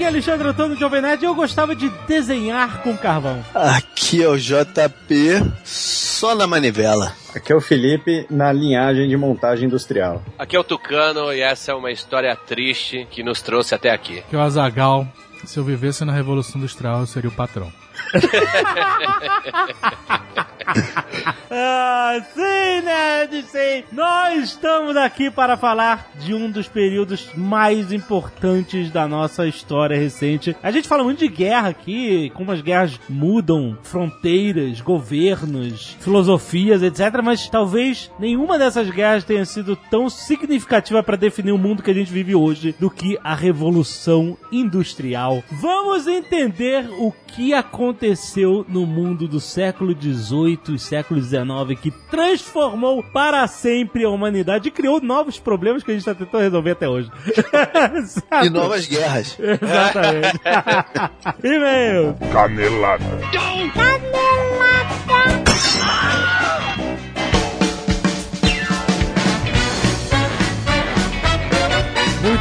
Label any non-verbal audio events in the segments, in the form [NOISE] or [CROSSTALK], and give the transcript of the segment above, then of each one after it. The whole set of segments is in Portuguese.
Aqui é Alexandre Antônio de Jovem Nerd e eu gostava de desenhar com carvão. Aqui é o JP, só na manivela. Aqui é o Felipe, na linhagem de montagem industrial. Aqui é o Tucano e essa é uma história triste que nos trouxe até aqui. Que é o Azagal. Se eu vivesse na Revolução Industrial, eu seria o patrão. Ah, sim, nerd, sim! Nós estamos aqui para falar de um dos períodos mais importantes da nossa história recente. A gente fala muito de guerra aqui, como as guerras mudam fronteiras, governos, filosofias, etc. Mas talvez nenhuma dessas guerras tenha sido tão significativa para definir o mundo que a gente vive hoje do que a Revolução Industrial. Vamos entender o que aconteceu no mundo do século XVIII e século XIX que transformou para sempre a humanidade e criou novos problemas que a gente está tentando resolver até hoje. [LAUGHS] e novas guerras. Exatamente. [LAUGHS] E-mail. Canelada.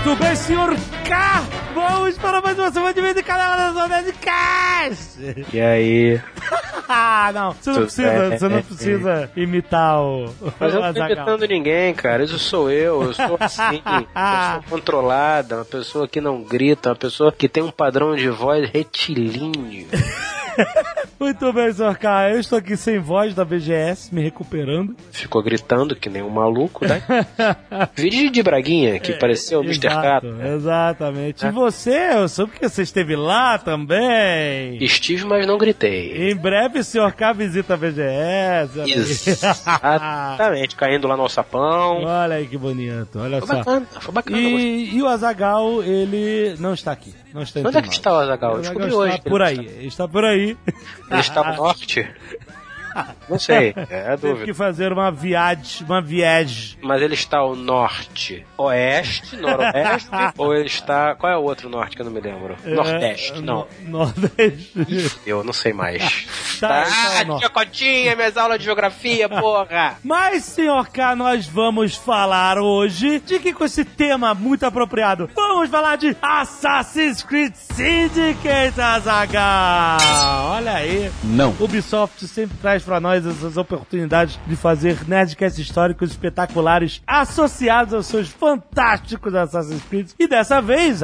Muito bem, senhor K. Vamos para mais uma semana de vez de canal da Zona de Cast. E aí? [LAUGHS] ah, não. Você não precisa, você não precisa imitar o. Mas eu não tô imitando ninguém, cara. Isso sou eu. Eu sou [LAUGHS] assim. uma pessoa controlada, uma pessoa que não grita, uma pessoa que tem um padrão de voz retilíneo. [LAUGHS] Muito bem, senhor K. Eu estou aqui sem voz da BGS, me recuperando. Ficou gritando que nem um maluco, né? [LAUGHS] Vídeo de Braguinha, que pareceu o Mr. Exato, né? Exatamente. E você, eu soube que você esteve lá também. Estive, mas não gritei. Em breve o senhor K visita a BGS. Exatamente, [LAUGHS] caindo lá no alçapão. Olha aí que bonito, olha Foi só. bacana, foi bacana. E, e o Azagal, ele não está aqui. Não está Onde é que está o Azagal? Descobri está hoje. que por aí. Ele está por aí. Ele está no norte? Não sei, [LAUGHS] é a Teve dúvida. que fazer uma viagem, uma viagem. Mas ele está ao norte, oeste, noroeste, [LAUGHS] ou ele está. Qual é o outro norte que eu não me lembro? Nordeste, É, não. no- Nordeste. Eu não sei mais. [LAUGHS] Tá, ah, então, não. tia Cotinha, minhas aulas de geografia, porra! Mas, senhor K, nós vamos falar hoje de que com esse tema muito apropriado. Vamos falar de Assassin's Creed Syndicate, Azaghal. Olha aí. Não. Ubisoft sempre traz pra nós essas oportunidades de fazer nerdcasts históricos espetaculares associados aos seus fantásticos Assassin's Creed. E dessa vez,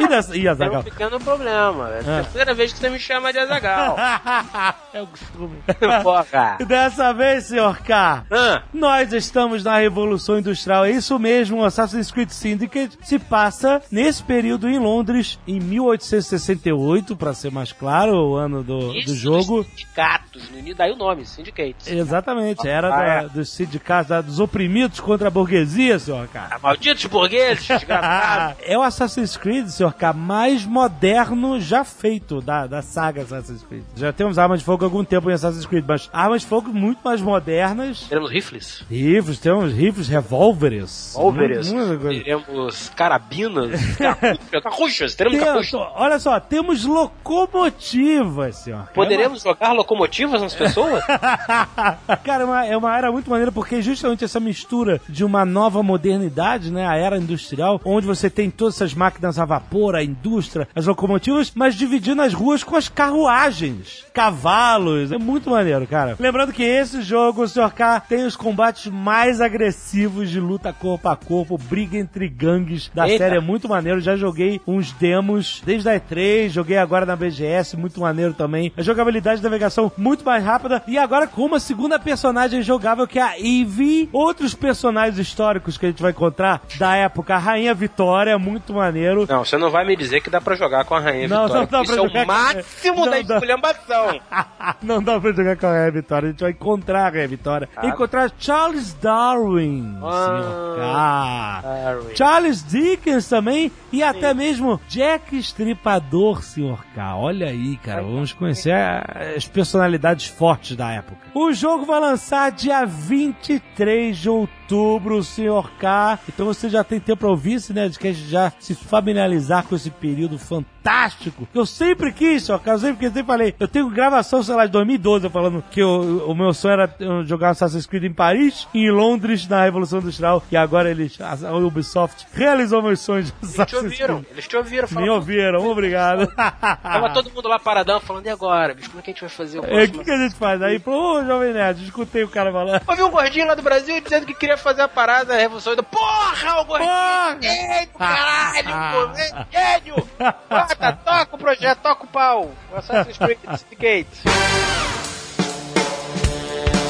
e dessa, e Tem um Azaghal. pequeno problema. É a terceira vez que você me chama de Azagal. [LAUGHS] é o costume. [LAUGHS] porra! E dessa vez, senhor K, Ah, Nós estamos na Revolução Industrial, é isso mesmo. O Assassin's Creed Syndicate se passa nesse período em Londres, em 1868, para ser mais claro, o ano do, isso do jogo. sindicatos, daí o nome, Syndicate. Exatamente, era Ah, da- é. dos sindicatos, da- dos oprimidos contra a burguesia, senhor K. Ah, Malditos burgueses, [LAUGHS] desgraçados. é o Assassin's Creed, senhor K, mais moderno já feito da, da saga Assassin's Creed. Já temos armas de fogo há algum tempo em Assassin's Creed, mas armas de fogo muito mais modernas. Teremos rifles, Rifles, temos rifles, revólveres. Coisa. teremos carabinas, [LAUGHS] carruchas, carruchas, teremos Tem- carruchas. olha só, temos locomotivas, senhor. Poderemos jogar locomotivas nas pessoas? [LAUGHS] Cara, é uma, é uma era muito maneira porque justamente essa mistura de uma nova modernidade, né, a era industrial, onde você tem todas essas máquinas a vapor, a indústria, as locomotivas, mas dividindo as ruas com as carruagens, cavalos, é muito maneiro, cara. Lembrando que esse jogo, o Sr. K, tem os combates mais agressivos de luta corpo a corpo, briga entre gangues da Eita. série, é muito maneiro. Já joguei uns demos desde a E3, joguei agora na BGS, muito maneiro também. A jogabilidade de navegação muito mais rápida e agora com uma segunda personagem jogável que é a Eve. Outros personagens históricos que a gente vai encontrar da época, a Rainha Vitória, muito maneiro. Não, você não vai me dizer que dá pra jogar com a Rainha Não, Vitória. não pra isso é o máximo Não da esculhambação. [LAUGHS] Não dá pra jogar com a Rainha Vitória, a gente vai encontrar a Rainha Vitória. Encontrar Charles Darwin, senhor K. Harry. Charles Dickens também e até mesmo Jack Estripador, senhor K. Olha aí, cara, vamos conhecer a- as personalidades fortes da época. O jogo vai lançar dia 23 de outubro outubro, senhor K. Então você já tem tempo pra ouvir esse Nerdcast, já se familiarizar com esse período fantástico. Eu sempre quis, senhor K. Eu sempre, quis, eu sempre falei. Eu tenho gravação, sei lá, de 2012, eu falando que eu- o meu sonho era eu jogar Assassin's Creed em Paris e em Londres na Revolução Industrial. E agora eles, a Ubisoft realizou meus sonhos de Eles te Assassin's ouviram, Creed. eles te ouviram. Me ouviram, obrigado. Tava todo mundo lá paradão falando, e agora, bicho, como é que a gente vai fazer o É, o próximo? que, que a gente faz? Aí, pô, ô, Jovem Nerd, escutei o cara falando. Ouvi um gordinho lá do Brasil dizendo que queria fazer a parada da Revolução do Porra, o gordinho! Porra! Gênio, caralho! pô, Gênio! Bota, [LAUGHS] toca o projeto, toca o pau! Assassin's Creed Syndicate.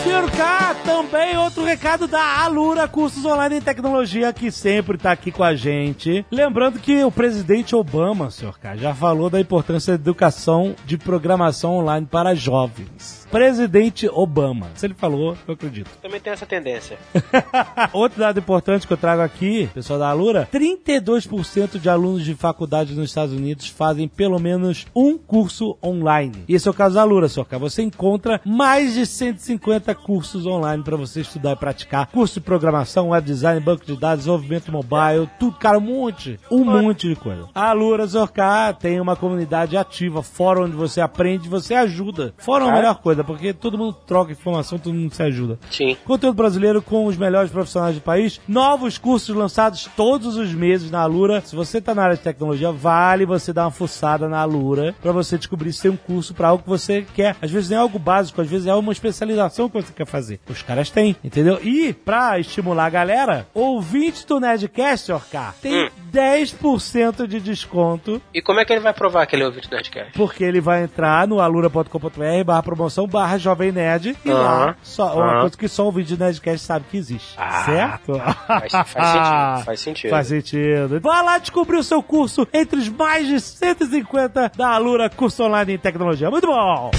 Senhor K, também outro recado da Alura Cursos Online em Tecnologia, que sempre tá aqui com a gente. Lembrando que o presidente Obama, senhor K, já falou da importância da educação de programação online para jovens. Presidente Obama. Se ele falou, eu acredito. Também tem essa tendência. [LAUGHS] Outro dado importante que eu trago aqui, pessoal da Alura, 32% de alunos de faculdade nos Estados Unidos fazem pelo menos um curso online. E esse é o caso da Alura, que você encontra mais de 150 cursos online para você estudar e praticar. Curso de programação, web design, banco de dados, desenvolvimento mobile, tudo, cara, um monte. Um monte de coisa. A Alura Zorcar tem uma comunidade ativa, fórum onde você aprende, você ajuda. Fórum é a melhor coisa, porque todo mundo troca informação, todo mundo se ajuda. Sim. Conteúdo brasileiro com os melhores profissionais do país. Novos cursos lançados todos os meses na Alura. Se você tá na área de tecnologia, vale você dar uma fuçada na Alura para você descobrir se tem um curso para algo que você quer. Às vezes é algo básico, às vezes é uma especialização que você quer fazer. Os caras têm, entendeu? E pra estimular a galera, ouvinte do Nerdcast, Orcar, tem Hum. 10% de desconto E como é que ele vai provar que ele é ouvinte do Nerdcast? porque ele vai entrar no alura.com.br barra promoção barra jovem nerd e Aham. lá só, uma Aham. coisa que só o vídeo Nerdcast sabe que existe. Ah, certo? Faz, faz sentido, [LAUGHS] faz sentido. Faz sentido. Vai lá descobrir o seu curso entre os mais de 150 da Alura Curso Online em Tecnologia. Muito bom!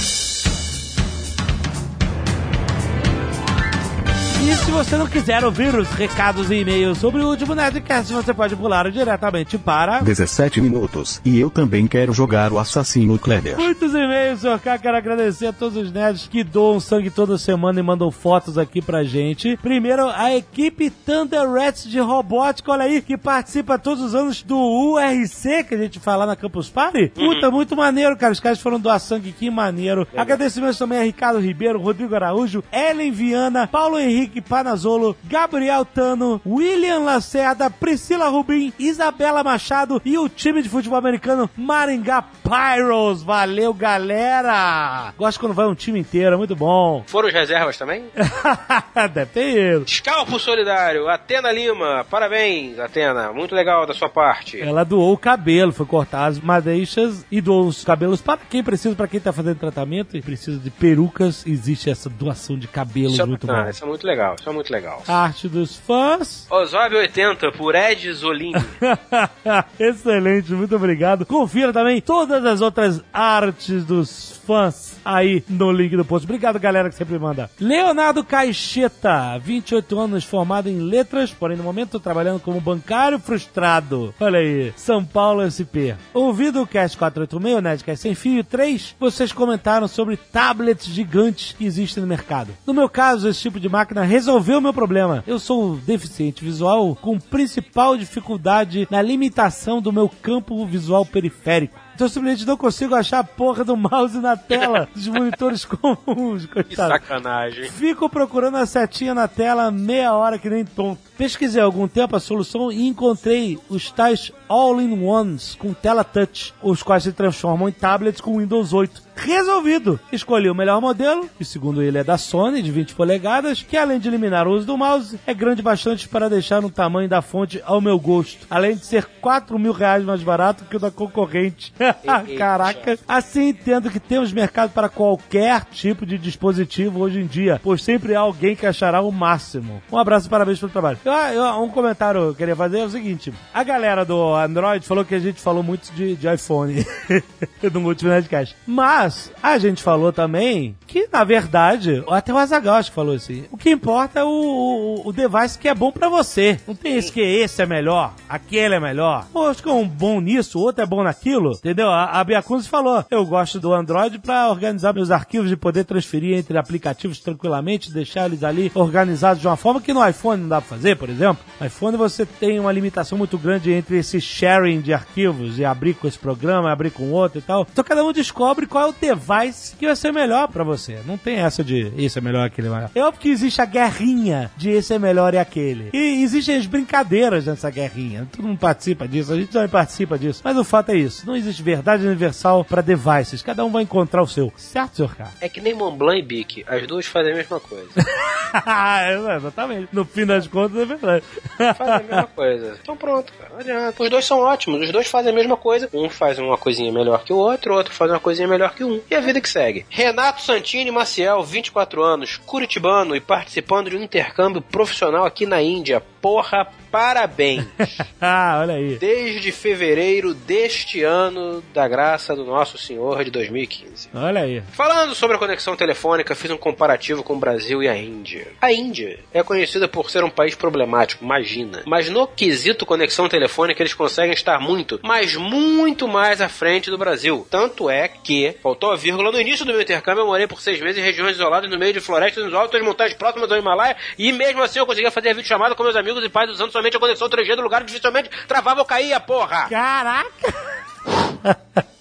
E se você não quiser ouvir os recados e e-mails sobre o último Nerdcast, você pode pular diretamente para 17 minutos. E eu também quero jogar o assassino Kleber. Muitos e-mails, senhor K. Quero agradecer a todos os nerds que doam sangue toda semana e mandam fotos aqui pra gente. Primeiro, a equipe Thunder Rats de robótica, olha aí, que participa todos os anos do URC, que a gente fala na Campus Party. Puta, muito maneiro, cara. Os caras foram doar sangue, que maneiro. Agradecimentos também a Ricardo Ribeiro, Rodrigo Araújo, Ellen Viana, Paulo Henrique Panazolo, Gabriel Tano, William Lacerda, Priscila Rubim, Isabela Machado e o time de futebol americano Maringá Pyros. Valeu, galera! Gosto quando vai um time inteiro, é muito bom. [LAUGHS] Foram os reservas também? Deve ter ido. Scalpo Solidário, Atena Lima, parabéns, Atena, muito legal da sua parte. Ela doou o cabelo, foi cortar as madeixas e doou os cabelos para quem precisa, para quem tá fazendo tratamento e precisa de perucas. Existe essa doação de cabelos Isso é, muito ah, bom. isso é muito legal, isso é muito legal. Arte dos fãs. Osório 80 por Ed Zolini. [LAUGHS] Excelente, muito obrigado. Confira também todas as outras artes dos fãs aí no link do post. Obrigado, galera, que sempre manda. Leonardo Caixeta, 28 anos, formado em letras, porém no momento trabalhando como bancário frustrado. Olha aí, São Paulo SP. Ouvido o Cast 486, o Nerdcast Sem Fio 3, vocês comentaram sobre tablets gigantes que existem no mercado. No meu caso, esse tipo de máquina resolveu o meu problema. Eu sou deficiente visual com principal dificuldade na limitação do meu campo visual periférico. Então eu simplesmente não consigo achar a porra do mouse na tela [LAUGHS] dos monitores comuns, que coitado. sacanagem. Fico procurando a setinha na tela meia hora que nem tonto. Pesquisei algum tempo a solução e encontrei os tais All-in-Ones com tela touch, os quais se transformam em tablets com Windows 8. Resolvido! Escolhi o melhor modelo, que segundo ele é da Sony, de 20 polegadas, que além de eliminar o uso do mouse, é grande bastante para deixar no tamanho da fonte ao meu gosto. Além de ser 4 mil reais mais barato que o da concorrente. [LAUGHS] Caraca! Assim entendo que temos mercado para qualquer tipo de dispositivo hoje em dia, pois sempre há alguém que achará o máximo. Um abraço e parabéns pelo trabalho. Eu- eu- um comentário que eu queria fazer é o seguinte: a galera do Android falou que a gente falou muito de, de iPhone [LAUGHS] no último Nerdcast. Mas Mas a gente falou também que, na verdade, até o Azagal acho que falou assim: o que importa é o, o, o device que é bom pra você. Não tem esse que esse é melhor, aquele é melhor. Pô, acho que é um bom nisso, o outro é bom naquilo. Entendeu? A, a Bia Kunze falou: eu gosto do Android pra organizar meus arquivos e poder transferir entre aplicativos tranquilamente, deixar eles ali organizados de uma forma que no iPhone não dá pra fazer, por exemplo. No iPhone você tem uma limitação muito grande entre esse sharing de arquivos e abrir com esse programa, abrir com outro e tal. Então cada um descobre qual é o device que vai ser melhor pra você. Não tem essa de esse é melhor, aquele é melhor. É óbvio que existe a guerrinha de esse é melhor e aquele. E existem as brincadeiras nessa guerrinha. Todo mundo participa disso, a gente também participa disso. Mas o fato é isso: não existe verdade universal pra devices. Cada um vai encontrar o seu. Certo, senhor K? É que nem Montblanc e Bic, as duas fazem a mesma coisa. [LAUGHS] É, Exatamente. No fim das contas é verdade. fazem a mesma coisa. Então pronto, cara. Não adianta. Os dois são ótimos, os dois fazem a mesma coisa. Um faz uma coisinha melhor que o outro, o outro faz uma coisinha melhor que um. E a vida que segue. Renato Santini Maciel, 24 anos, curitibano e participando de um intercâmbio profissional aqui na Índia. Porra, parabéns! [LAUGHS] ah, olha aí. Desde fevereiro deste ano, da graça do Nosso Senhor de 2015. Olha aí. Falando sobre a conexão telefônica, fiz um comparativo com o Brasil e a Índia. A Índia é conhecida por ser um país problemático, imagina. Mas no quesito conexão telefônica, eles conseguem estar muito, mas muito mais à frente do Brasil. Tanto é que, faltou a vírgula, no início do meu intercâmbio eu morei por seis meses em regiões isoladas no meio de florestas, nos altos montanhas próximas do Himalaia, e mesmo assim eu conseguia fazer videochamada com meus amigos e pais usando somente a conexão 3G do lugar dificilmente travava ou caía, porra! Caraca!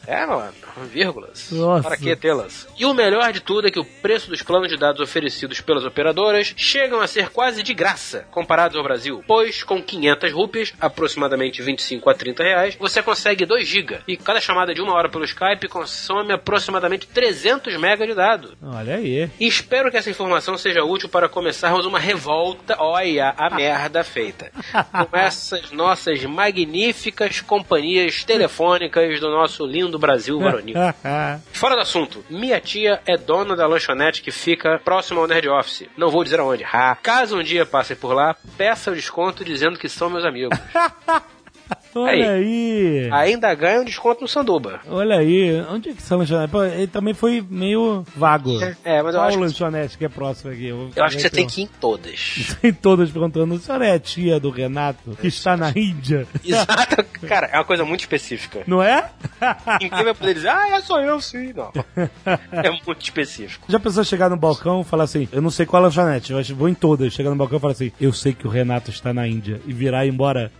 É, mano, vírgulas. Nossa. Para que tê-las? E o melhor de tudo é que o preço dos planos de dados oferecidos pelas operadoras chegam a ser quase de graça comparados ao Brasil, pois com 500 rúpias, aproximadamente 25 a 30 reais, você consegue 2 GB e cada chamada de uma hora pelo Skype consome aproximadamente 300 MB de dados. Olha aí. E espero que essa informação seja útil para começarmos uma revolta, olha a [LAUGHS] merda feita, com essas nossas magníficas companhias telefônicas do nosso lindo Brasil varonil. [LAUGHS] [LAUGHS] Fora do assunto, minha tia é dona da lanchonete que fica próximo ao Nerd Office. Não vou dizer aonde. Ha. Caso um dia passe por lá, peça o desconto dizendo que são meus amigos. [LAUGHS] Olha aí. Ainda ganha um desconto no Sanduba. Olha aí. Onde é que são lanchonete? Pô, ele também foi meio vago. É, mas eu Qual acho, que, lanchonete que é próximo aqui? Eu, eu acho que você tem que ir em todas. [LAUGHS] Tem todas perguntando, a senhora é a tia do Renato, que está na Índia? Exato. [LAUGHS] Cara, é uma coisa muito específica. Não é? Ninguém vai poder dizer, ah, é só eu sim. Não. [LAUGHS] É muito específico. Já pensou chegar no balcão e falar assim, eu não sei qual lanchonete, mas vou em todas. Chegar no balcão e falar assim, eu sei que o Renato está na Índia. E virar e ir embora.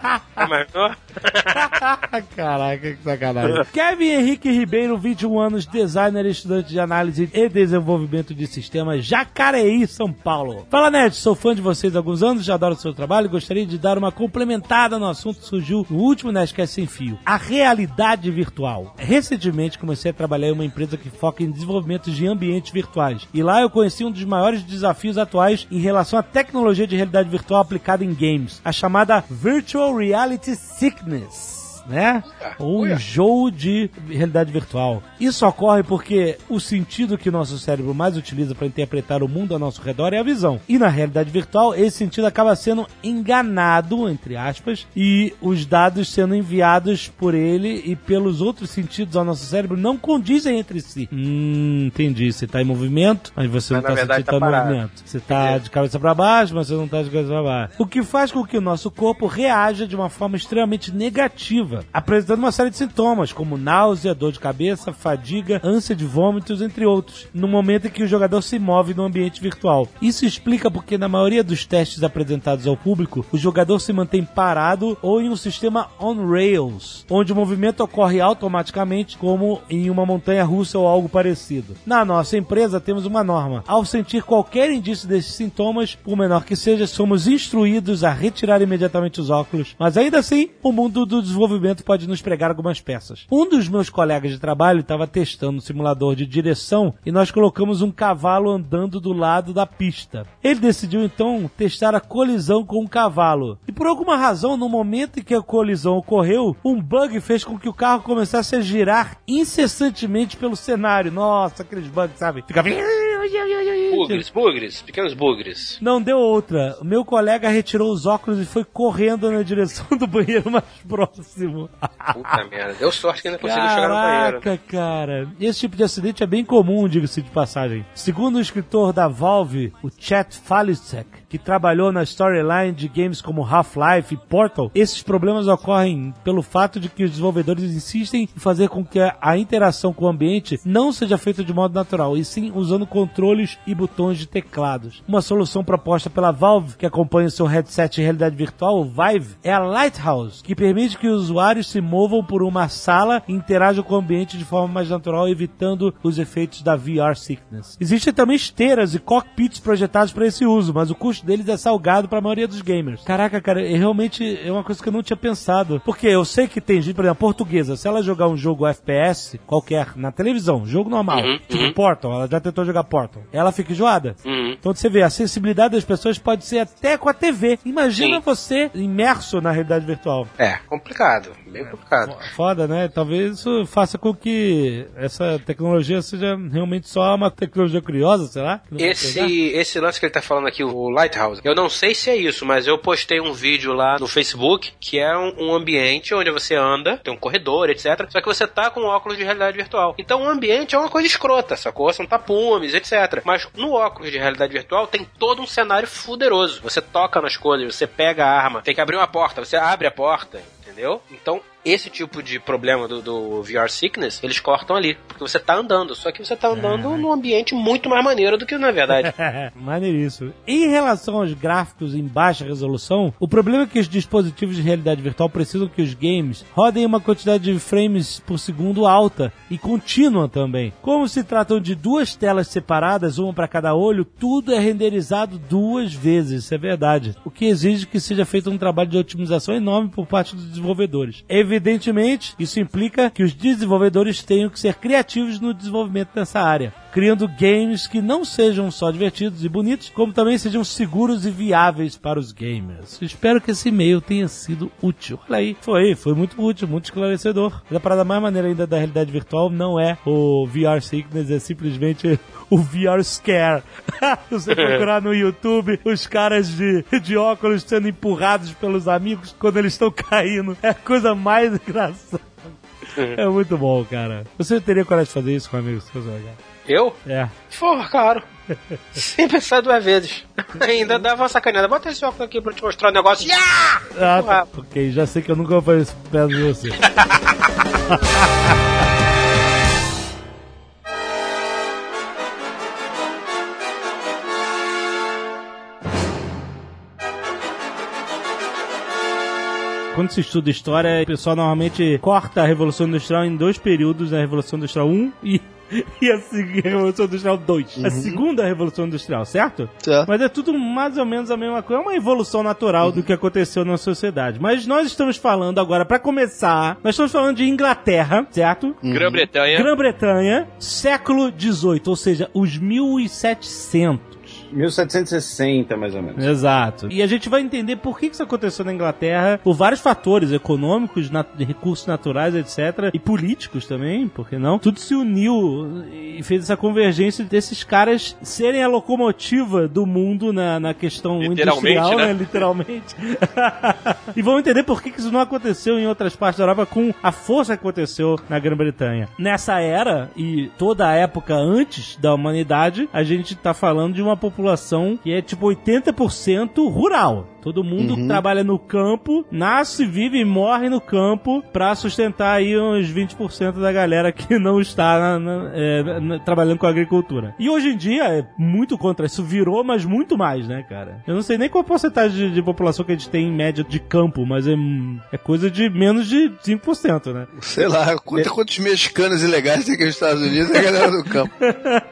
[LAUGHS] 哈哈 [LAUGHS] Caraca, que sacanagem. Kevin Henrique Ribeiro, 21 anos, designer, estudante de análise e desenvolvimento de sistemas, Jacareí, São Paulo. Fala, Nerd, sou fã de vocês há alguns anos, já adoro o seu trabalho e gostaria de dar uma complementada no assunto que surgiu no último Nerdcast Sem Fio, a realidade virtual. Recentemente comecei a trabalhar em uma empresa que foca em desenvolvimento de ambientes virtuais e lá eu conheci um dos maiores desafios atuais em relação à tecnologia de realidade virtual aplicada em games, a chamada Virtual Reality Sickness né? Ou um jogo de realidade virtual. Isso ocorre porque o sentido que nosso cérebro mais utiliza para interpretar o mundo ao nosso redor é a visão. E na realidade virtual, esse sentido acaba sendo enganado, entre aspas, e os dados sendo enviados por ele e pelos outros sentidos ao nosso cérebro não condizem entre si. Hum, entendi. Você está em movimento, mas você Mas, não está sentindo tá tá movimento. Você está de cabeça para baixo, mas você não está de cabeça para baixo. O que faz com que o nosso corpo reaja de uma forma extremamente negativa, apresentando uma série de sintomas, como náusea, dor de cabeça, fadiga, ânsia de vômitos, entre outros, no momento em que o jogador se move no ambiente virtual. Isso explica porque na maioria dos testes apresentados ao público, o jogador se mantém parado ou em um sistema on rails, onde o movimento ocorre automaticamente, como em uma montanha russa ou algo parecido. Na nossa empresa temos uma norma. Ao sentir qualquer indício desses sintomas, por menor que seja, somos instruídos a retirar imediatamente os óculos. Mas ainda assim, o mundo do desenvolvimento pode nos pregar algumas peças. Um dos meus colegas de trabalho estava testando um simulador de direção e nós colocamos um cavalo andando do lado da pista. Ele decidiu então testar a colisão com um cavalo. E por alguma razão, no momento em que a colisão ocorreu, um bug fez com que o carro começasse a girar incessantemente pelo cenário. Nossa, aqueles bugs, sabe? Fica Bugres, bugres, pequenos bugres. Não deu outra. O meu colega retirou os óculos e foi correndo na direção do banheiro mais próximo. Puta merda. Deu sorte que ainda conseguiu chegar no banheiro. Caraca, cara. Esse tipo de acidente é bem comum, diga-se de passagem. Segundo o escritor da Valve, o Chet Falisek, que trabalhou na storyline de games como Half-Life e Portal, esses problemas ocorrem pelo fato de que os desenvolvedores insistem em fazer com que a interação com o ambiente não seja feita de modo natural, e sim usando controles e botões de teclados. Uma solução proposta pela Valve, que acompanha o seu headset de realidade virtual, o Vive, é a Lighthouse, que permite que os usuários se movam por uma sala e interajam com o ambiente de forma mais natural, evitando os efeitos da VR sickness. Existem também esteiras e cockpits projetados para esse uso, mas o custo deles é salgado para a maioria dos gamers. Caraca, cara, é realmente é uma coisa que eu não tinha pensado. Porque eu sei que tem gente, por exemplo, portuguesa, se ela jogar um jogo FPS qualquer na televisão, jogo normal, Uhum, tipo uhum. Portal, ela já tentou jogar Portal, ela fica enjoada. Uhum. Então você vê, a sensibilidade das pessoas pode ser até com a TV. Imagina Sim. você imerso na realidade virtual. É, complicado. Bem complicado. Foda, né? Talvez isso faça com que essa tecnologia seja realmente só uma tecnologia curiosa, será? Esse, esse lance que ele tá falando aqui, o Lighthouse, eu não sei se é isso, mas eu postei um vídeo lá no Facebook que é um, um ambiente onde você anda, tem um corredor, etc. Só que você tá com óculos de realidade virtual. Então o ambiente é uma coisa escrota, sacou? São tapumes, etc. Mas no óculos de realidade virtual tem todo um cenário fuderoso. Você toca nas coisas, você pega a arma, tem que abrir uma porta, você abre a porta, entendeu? Então esse tipo de problema do, do VR sickness, eles cortam ali. Porque você tá andando, só que você tá andando num ambiente muito mais maneiro do que na verdade. [LAUGHS] Maneiríssimo. Em relação aos gráficos em baixa resolução, o problema é que os dispositivos de realidade virtual precisam que os games rodem uma quantidade de frames por segundo alta e contínua também. Como se tratam de duas telas separadas, uma para cada olho, tudo é renderizado duas vezes, isso é verdade. O que exige que seja feito um trabalho de otimização enorme por parte dos desenvolvedores. Evidentemente, isso implica que os desenvolvedores tenham que ser criativos no desenvolvimento dessa área criando games que não sejam só divertidos e bonitos, como também sejam seguros e viáveis para os gamers. Espero que esse e-mail tenha sido útil. Olha aí, foi, foi muito útil, muito esclarecedor. Mas a parada mais maneira ainda da realidade virtual não é o VR Sickness, é simplesmente o VR Scare. [LAUGHS] Você procurar no YouTube, os caras de, de óculos sendo empurrados pelos amigos quando eles estão caindo. É a coisa mais engraçada. É muito bom, cara. Você teria coragem de fazer isso com amigos seus, cara? Eu? É. Porra, claro. Sem pensar duas vezes. [LAUGHS] Ainda dava uma sacaneada. Bota esse óculos aqui pra te mostrar um negócio. Yeah! Ah, ok, já sei que eu nunca vou fazer isso perto de você. [LAUGHS] Quando se estuda história, o pessoal normalmente corta a Revolução Industrial em dois períodos, a Revolução Industrial 1 e, [LAUGHS] e a a Revolução Industrial 2. A segunda Revolução Industrial, certo? Certo. Mas é tudo mais ou menos a mesma coisa. É uma evolução natural do que aconteceu na sociedade. Mas nós estamos falando agora, pra começar, nós estamos falando de Inglaterra, certo? Grã-Bretanha. Grã-Bretanha, século XVIII, ou seja, os 1700. 1760, mais ou menos. Exato. E a gente vai entender por que que isso aconteceu na Inglaterra, por vários fatores econômicos, nat- de recursos naturais, etc. E políticos também, por que não? Tudo se uniu e fez essa convergência desses caras serem a locomotiva do mundo na, na questão Literalmente, industrial, né? né? Literalmente. [LAUGHS] e vamos entender por que que isso não aconteceu em outras partes da Europa com a força que aconteceu na Grã-Bretanha. Nessa era e toda a época antes da humanidade, a gente tá falando de uma população que é tipo 80% rural. Todo mundo que trabalha no campo, nasce, vive e morre no campo pra sustentar aí uns 20% da galera que não está na- na- é, na- trabalhando com agricultura. E hoje em dia é muito contra isso, virou, mas muito mais, né, cara? Eu não sei nem qual a porcentagem de, de população que a gente tem em média de campo, mas é, é coisa de menos de 5%, né? Sei lá, conta quantos mexicanos ilegais tem aqui nos Estados Unidos e a galera do campo. [LAUGHS]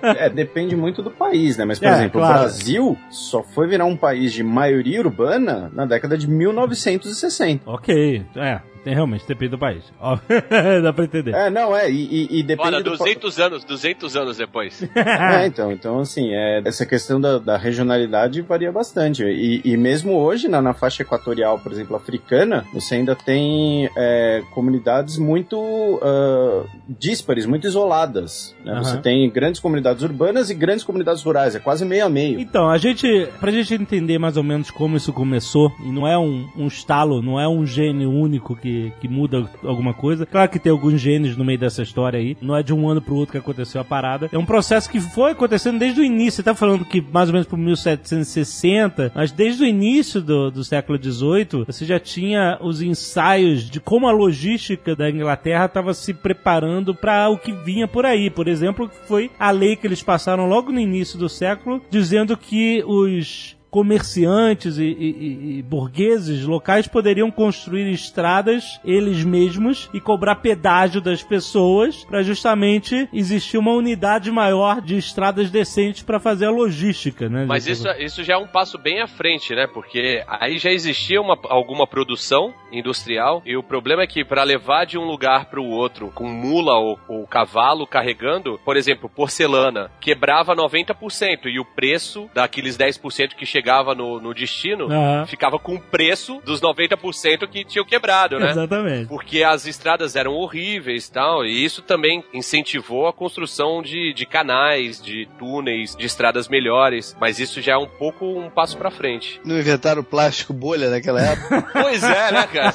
É, depende muito do país, né? Mas, por É, exemplo, claro. o Brasil só foi virar um país de maioria urbana na década de 1960. Ok, é. Tem, realmente, depende do país. Ó, [LAUGHS] Dá pra entender. É, não, é, e, e, e depende Olha, do... 200 anos, 200 anos depois. [LAUGHS] É, então, então assim, é, essa questão da, da regionalidade varia bastante. E, e mesmo hoje, na, na faixa equatorial, por exemplo, africana, você ainda tem é, comunidades muito ah, díspares, muito isoladas. né? Aham. Você tem grandes comunidades urbanas e grandes comunidades rurais, é quase meio a meio. Então, a gente, pra gente entender mais ou menos como isso começou, e não é um, um estalo, não é um gene único que, que muda alguma coisa. Claro que tem alguns genes no meio dessa história aí, não é de um ano pro outro que aconteceu a parada. É um processo que foi acontecendo desde o início. Você tá falando que mais ou menos por 1760, mas desde o início do, do século XVIII, você já tinha os ensaios de como a logística da Inglaterra estava se preparando para o que vinha por aí. Por exemplo, foi a lei que eles passaram logo no início do século, dizendo que os comerciantes e, e- e- burgueses locais poderiam construir estradas eles mesmos e cobrar pedágio das pessoas para justamente existir uma unidade maior de estradas decentes para fazer a logística, né? Mas isso, isso já é um passo bem à frente, né? Porque aí já existia uma, alguma produção industrial e o problema é que para levar de um lugar para o outro com mula ou, ou cavalo carregando, por exemplo, porcelana, quebrava 90% e o preço daqueles 10% que chegava no, no destino Aham. ficava com o preço dos 90% que tinham quebrado, né? Exatamente. porque as estradas eram horríveis e tal, e isso também incentivou a construção de, de canais, de túneis, de estradas melhores, mas isso já é um pouco um passo pra frente. Não inventaram plástico bolha naquela época? [LAUGHS] Pois é, né, cara?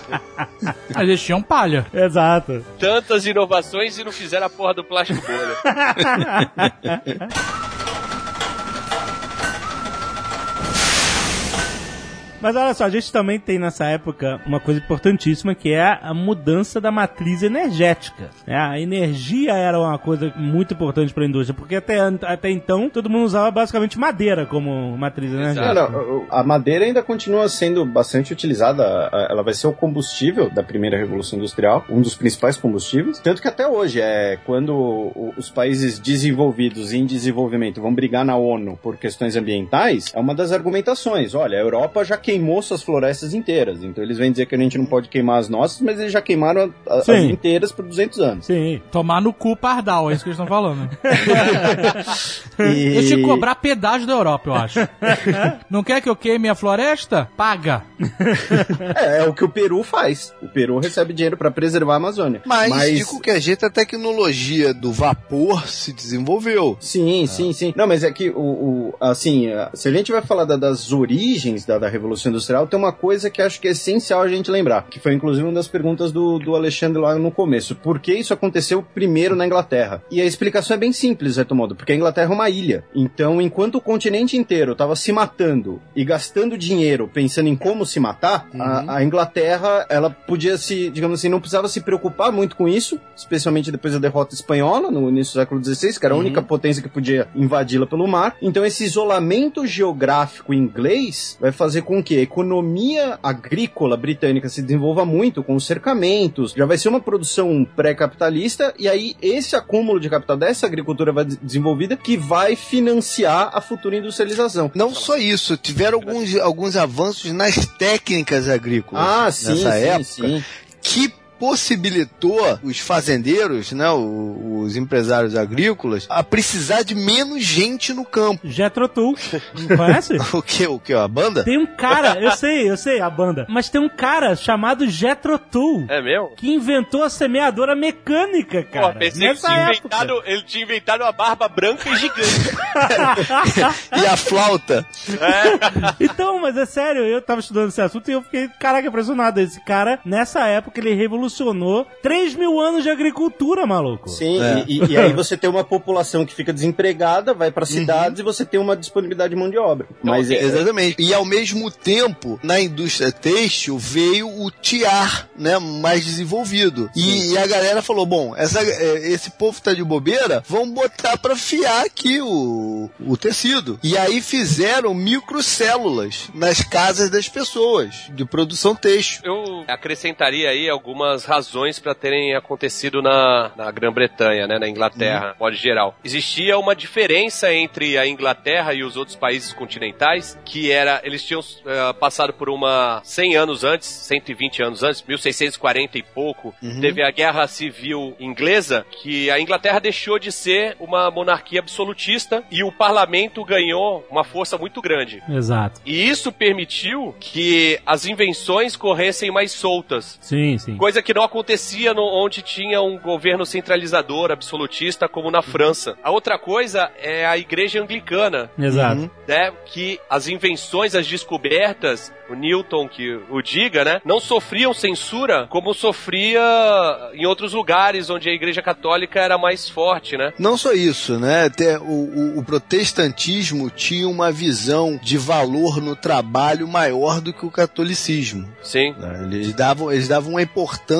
[LAUGHS] Mas eles tinham palha. Exato. Tantas inovações e não fizeram a porra do plástico bolha. [LAUGHS] Mas olha só, a gente também tem nessa época uma coisa importantíssima que é a mudança da matriz energética. né? A energia era uma coisa muito importante para a indústria, porque até, até então todo mundo usava basicamente madeira como matriz energética. Não, a madeira ainda continua sendo bastante utilizada. Ela vai ser o combustível da primeira revolução industrial, um dos principais combustíveis. Tanto que até hoje é quando os países desenvolvidos e em desenvolvimento vão brigar na ONU por questões ambientais, é uma das argumentações. Olha, a Europa já queimou suas florestas inteiras, então eles vêm dizer que a gente não pode queimar as nossas, mas eles já queimaram a- as inteiras por 200 anos. Sim. Tomar no cu pardal, é isso que eles estão falando. [LAUGHS] E... [LAUGHS] Tinham que cobrar pedágio da Europa, eu acho. Não quer que eu queime a floresta? Paga. [LAUGHS] É, é o que o Peru faz. O Peru recebe dinheiro para preservar a Amazônia. Mas, de qualquer jeito, a tecnologia do vapor se desenvolveu. Sim, sim, sim. Não, mas é que o, o- assim, se a gente vai falar da- das origens da, da Revolução Industrial, tem uma coisa que acho que é essencial a gente lembrar, que foi inclusive uma das perguntas do, do Alexandre lá no começo. Por que isso aconteceu primeiro na Inglaterra? E a explicação é bem simples, Zé Tomodo, porque a Inglaterra é uma ilha. Então, enquanto o continente inteiro estava se matando e gastando dinheiro pensando em como se matar, a, a Inglaterra, ela podia se, digamos assim, não precisava se preocupar muito com isso, especialmente depois da derrota espanhola, no início do século XVI, que era a única potência que podia invadi-la pelo mar. Então, esse isolamento geográfico inglês vai fazer com que a economia agrícola britânica se desenvolva muito com os cercamentos, já vai ser uma produção pré-capitalista, e aí esse acúmulo de capital dessa agricultura vai de- desenvolvida que vai financiar a futura industrialização. Não só isso, tiveram alguns, alguns avanços nas técnicas agrícolas Ah, sim, nessa sim, época sim. que possibilitou os fazendeiros, né, o- os empresários agrícolas, a precisar de menos gente no campo. Jethro Tull. Conhece? [LAUGHS] O que? O que? A banda? Tem um cara, eu sei, eu sei, a banda, mas tem um cara chamado Jethro Tull É mesmo? que inventou a semeadora mecânica, cara. Pô, pensei que nessa tinha época. inventado, ele tinha inventado uma barba branca e gigante. [LAUGHS] E a flauta? Então, mas é sério, eu tava estudando esse assunto e eu fiquei, caraca, impressionado. Esse cara, nessa época, ele revolucionou 3 mil anos de agricultura, maluco. Sim, É. e, e aí você tem uma população que fica desempregada, vai para cidades e você tem uma disponibilidade de mão de obra. Mas é, Exatamente. E ao mesmo tempo, na indústria têxtil veio o tiar, né, mais desenvolvido. E, e a galera falou, bom, essa, é, esse povo tá de bobeira, vamos botar pra fiar aqui o, o tecido. E aí fizeram microcélulas nas casas das pessoas de produção têxtil. Eu acrescentaria aí algumas algumas razões para terem acontecido na, na Grã-Bretanha, né, na Inglaterra, de modo geral. Existia uma diferença entre a Inglaterra e os outros países continentais, que era, eles tinham eh, passado por uma 100 anos antes, 120 anos antes, 1640 e pouco, teve a Guerra Civil Inglesa, que a Inglaterra deixou de ser uma monarquia absolutista e o parlamento ganhou uma força muito grande. Exato. E isso permitiu que as invenções corressem mais soltas. Sim, sim. Coisa que não acontecia no, onde tinha um governo centralizador, absolutista, como na França. A outra coisa é a igreja anglicana, Exato. né? Que as invenções, as descobertas, o Newton que o diga, né? Não sofriam censura como sofria em outros lugares onde a igreja católica era mais forte, né? Não só isso, né? Até o, o- o protestantismo tinha uma visão de valor no trabalho maior do que o catolicismo. Sim. né? Eles davam, eles davam uma importância,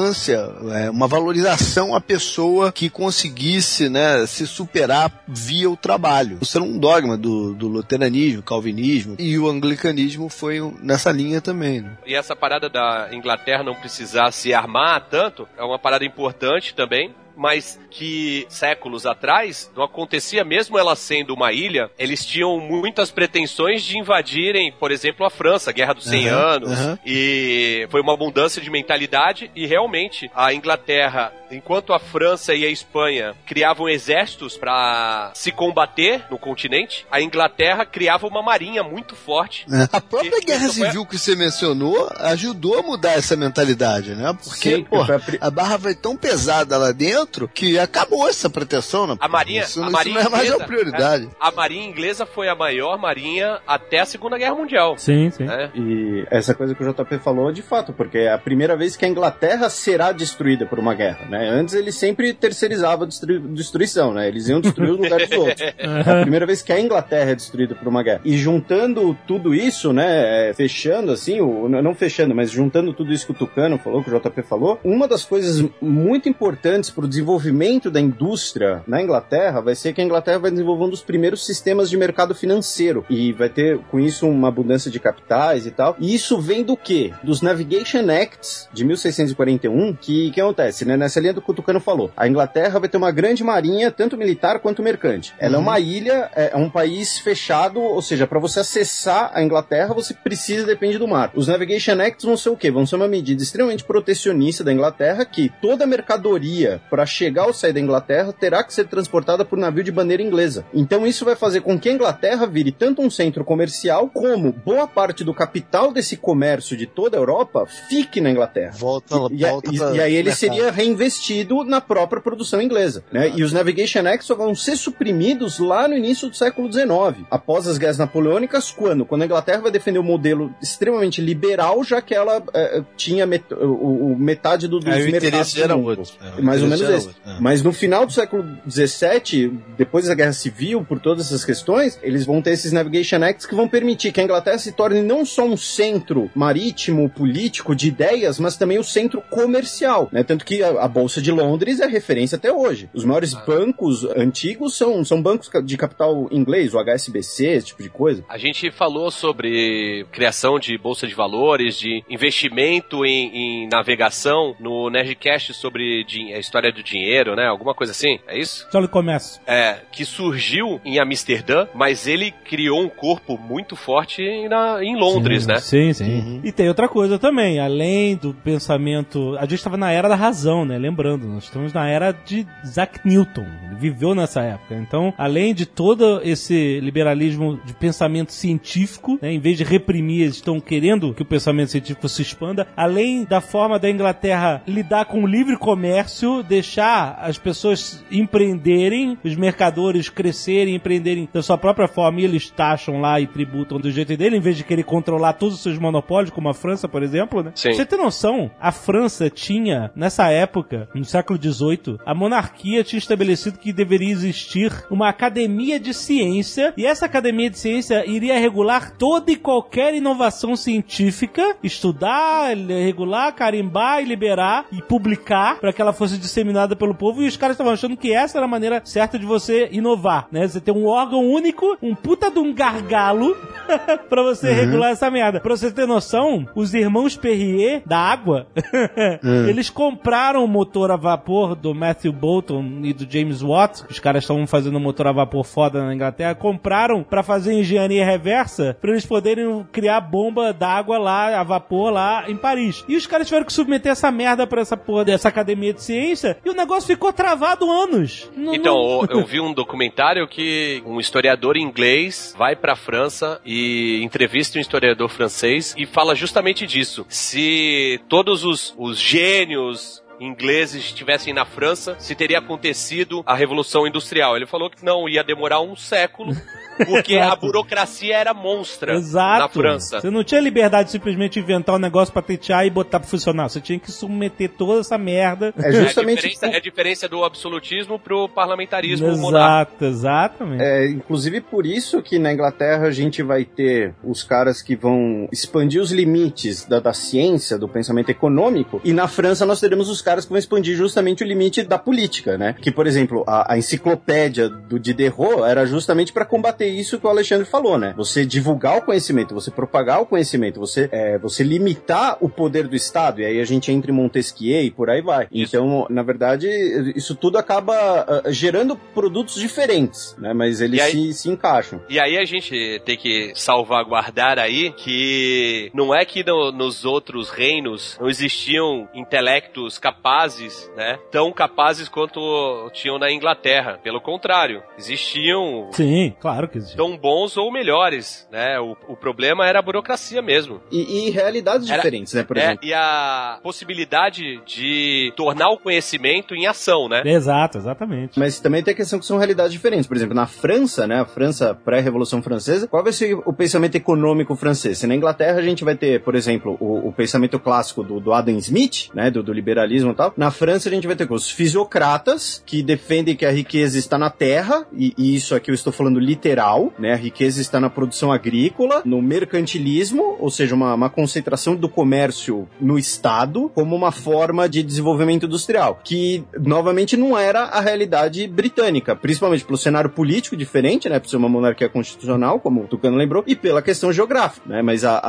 é, uma valorização à pessoa que conseguisse né, se superar via o trabalho. Isso era um dogma do, do luteranismo, calvinismo, e o anglicanismo foi nessa linha também. Né? E essa parada da Inglaterra não precisar se armar tanto é uma parada importante também. Mas que séculos atrás não acontecia, mesmo ela sendo uma ilha, eles tinham muitas pretensões de invadirem, por exemplo, a França, a Guerra dos 100 Aham, Anos. aham. E foi uma abundância de mentalidade. E realmente, a Inglaterra, enquanto a França e a Espanha criavam exércitos para se combater no continente, a Inglaterra criava uma marinha muito forte. né? A própria E- guerra foi- civil que você mencionou ajudou a mudar essa mentalidade, né? Porque, Sim, pô, foi a barra vai tão pesada lá dentro que acabou essa proteção, né? A marinha, isso, a isso marinha não é mais inglesa, uma prioridade. é, a marinha inglesa foi a maior marinha até a Segunda Guerra Mundial. Sim, sim. né? E essa coisa que o JP falou, de fato, porque é a primeira vez que a Inglaterra será destruída por uma guerra, né? Antes eles sempre terceirizavam a destru- destruição, né? Eles iam destruir os lugares dos outros. [LAUGHS] É a primeira vez que a Inglaterra é destruída por uma guerra. E juntando tudo isso, né? é, Fechando assim, o, não fechando, mas juntando tudo isso que o Tucano falou, que o JP falou, uma das coisas muito importantes para o desenvolvimento da indústria na Inglaterra vai ser que a Inglaterra vai desenvolver um dos primeiros sistemas de mercado financeiro. E vai ter com isso uma abundância de capitais e tal. E isso vem do quê? Dos Navigation Acts de 1641, que que acontece, né? Nessa linha do que o Tucano falou. A Inglaterra vai ter uma grande marinha, tanto militar quanto mercante. Ela é uma ilha, é é um país fechado, ou seja, para você acessar a Inglaterra, você precisa depende do mar. Os Navigation Acts vão ser o quê? Vão ser uma medida extremamente protecionista da Inglaterra que toda mercadoria para chegar ou sair da Inglaterra terá que ser transportada por navio de bandeira inglesa. Então isso vai fazer com que a Inglaterra vire tanto um centro comercial como boa parte do capital desse comércio de toda a Europa fique na Inglaterra. Volta, E, volta e- pra- e aí ele seria reinvestido na própria produção inglesa. Né? E os Navigation Acts só vão ser suprimidos lá no início do século XIX, após as guerras napoleônicas, quando? Quando a Inglaterra vai defender um modelo extremamente liberal, já que ela eh, tinha met o, o- metade do, dos Aí o mercados interesse do era outro. É, o Mais ou interesse menos é. Mas no final do século XVII, depois da Guerra Civil, por todas essas questões, eles vão ter esses Navigation Acts que vão permitir que a Inglaterra se torne não só um centro marítimo, político, de ideias, mas também um centro comercial. Né? Tanto que a, a Bolsa de Londres é referência até hoje. Os maiores bancos antigos são, são bancos de capital inglês, o HSBC, esse tipo de coisa. A gente falou sobre criação de bolsa de valores, de investimento em, em navegação no Nerdcast sobre a história do dinheiro, né? Alguma coisa assim, é isso? Só no começo. É, que surgiu em Amsterdã, mas ele criou um corpo muito forte na- em Londres, sim, né? Sim, sim. E tem outra coisa também, além do pensamento. A gente estava na era da razão, né? Lembrando, nós estamos na era de Isaac Newton. Ele viveu nessa época. Então, além de todo esse liberalismo de pensamento científico, né? em vez de reprimir, eles estão querendo que o pensamento científico se expanda. Além da forma da Inglaterra lidar com o livre comércio, deixar as pessoas empreenderem, os mercadores crescerem, empreenderem da sua própria forma e eles taxam lá e tributam do jeito dele, em vez de querer controlar todos os seus monopólios, como a França, por exemplo, né? Sim. Você tem noção? A França tinha, nessa época, no século XVIII, a monarquia tinha estabelecido que deveria existir uma academia de ciência e essa academia de ciência iria regular toda e qualquer inovação científica, estudar, regular, carimbar e liberar e publicar para que ela fosse disseminada dominada pelo povo e os caras estavam achando que essa era a maneira certa de você inovar, né? Você ter um órgão único, um puta de um gargalo [LAUGHS] pra você regular essa merda. Pra você ter noção, os irmãos Perrier da água, [LAUGHS] eles compraram o motor a vapor do Matthew Bolton e do James Watt, os caras estavam fazendo um motor a vapor foda na Inglaterra, compraram pra fazer engenharia reversa pra eles poderem criar bomba d'água lá, a vapor lá em Paris. E os caras tiveram que submeter essa merda pra essa porra dessa academia de ciência e o negócio ficou travado anos. Não- Então, não- eu eu vi um documentário que um historiador inglês vai pra França e entrevista um historiador francês e fala justamente disso. Se todos os, os gênios ingleses estivessem na França, se teria acontecido a Revolução Industrial. Ele falou que não, ia demorar um século, [LAUGHS] porque a Exato. burocracia era monstra Exato. na França. Você não tinha liberdade de simplesmente inventar um negócio, patentear e botar pra funcionar. Você tinha que submeter toda essa merda. É É a, justamente. diferença, é a diferença do absolutismo pro parlamentarismo monárquico. Exato, exatamente. É, inclusive por isso que na Inglaterra a gente vai ter os caras que vão expandir os limites da, da ciência, do pensamento econômico, e na França nós teremos os caras que vão expandir justamente o limite da política, né? Que, por exemplo, a, a enciclopédia do Diderot era justamente para combater isso que o Alexandre falou, né? Você divulgar o conhecimento, você propagar o conhecimento, você, é, você limitar o poder do Estado, e aí a gente entra em Montesquieu e por aí vai. Isso. Então, na verdade, isso tudo acaba ah, gerando produtos diferentes, né? Mas eles aí- se, se encaixam. E aí a gente tem que salvaguardar aí que não é que no- nos outros reinos não existiam intelectos capazes, né? Tão capazes quanto tinham na Inglaterra. Pelo contrário, existiam Sim, claro que existe. tão bons ou melhores, né? O, o problema era a burocracia mesmo. E, e realidades Era- diferentes, né? Por É, exemplo. e a possibilidade de tornar o conhecimento em ação, né? Exato, exatamente. Mas também tem a questão que são realidades diferentes. Por exemplo, na França, né? A França pré-revolução francesa, qual vai ser o pensamento econômico francês? Se na Inglaterra a gente vai ter, por exemplo, o, o pensamento clássico do, do Adam Smith, né? Do, do liberalismo e tal. Na França a gente vai ter os fisiocratas, que defendem que a riqueza está na terra, e, e isso aqui eu estou falando literal, né? A riqueza está na produção agrícola, no mercantilismo, ou seja, uma, uma concentração do comércio no Estado, como uma forma de desenvolvimento industrial, que novamente não era a realidade britânica, principalmente pelo cenário político diferente, né? Por ser uma monarquia constitucional, como o Tucano lembrou, e pela questão geográfica, né? Mas a,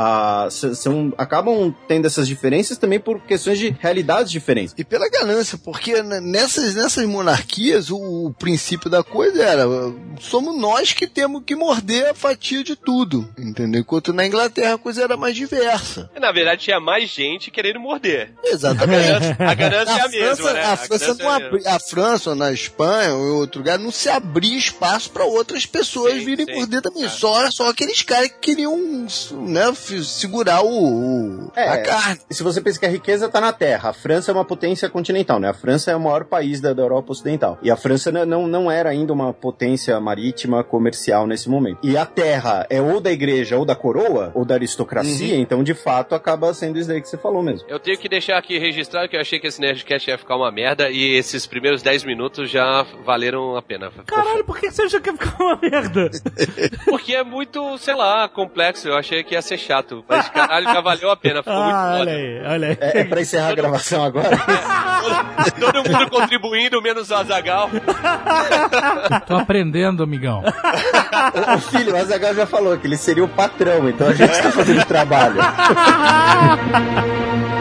a- são, acabam tendo essas diferenças também por questões de realidades diferentes. E pela ganância, porque nessas, nessas monarquias o, o princípio da coisa era somos nós que temos que morder a fatia de tudo, entendeu? Enquanto na Inglaterra a coisa era mais diversa. Na verdade, tinha mais gente querendo morder. Exatamente. A ganância é a mesma, França, né? a, França ganância não é a França, ou na Espanha ou em outro lugar, não se abria espaço para outras pessoas Sim, virem sim. morder também. Só, só aqueles caras que queriam né, segurar o, o- É. a carne. Se você pensa que a riqueza está na Terra, a França é uma potência continental, né? A França é o maior país da, da Europa Ocidental. E a França não, não era ainda uma potência marítima comercial nesse momento. E a Terra é ou da igreja ou da coroa, ou da aristocracia, então de fato acaba sendo isso daí que você falou mesmo. Eu tenho que deixar aqui registrado que eu achei que esse Nerdcast ia ficar uma merda e esses primeiros 10 minutos já valeram a pena. [LAUGHS] Caralho, por que você achou que ia ficar uma merda? [LAUGHS] Porque é muito, sei lá, complexo. Eu achei que ia ser chato. Mas caralho, já valeu a pena. Muito Ah, foda. olha aí, olha aí. É, é pra encerrar a gravação agora? [LAUGHS] Todo mundo contribuindo, menos o Azagal. Tô aprendendo, amigão. O, filho, o Azaghal já falou que ele seria o patrão, então a gente está fazendo trabalho. [LAUGHS]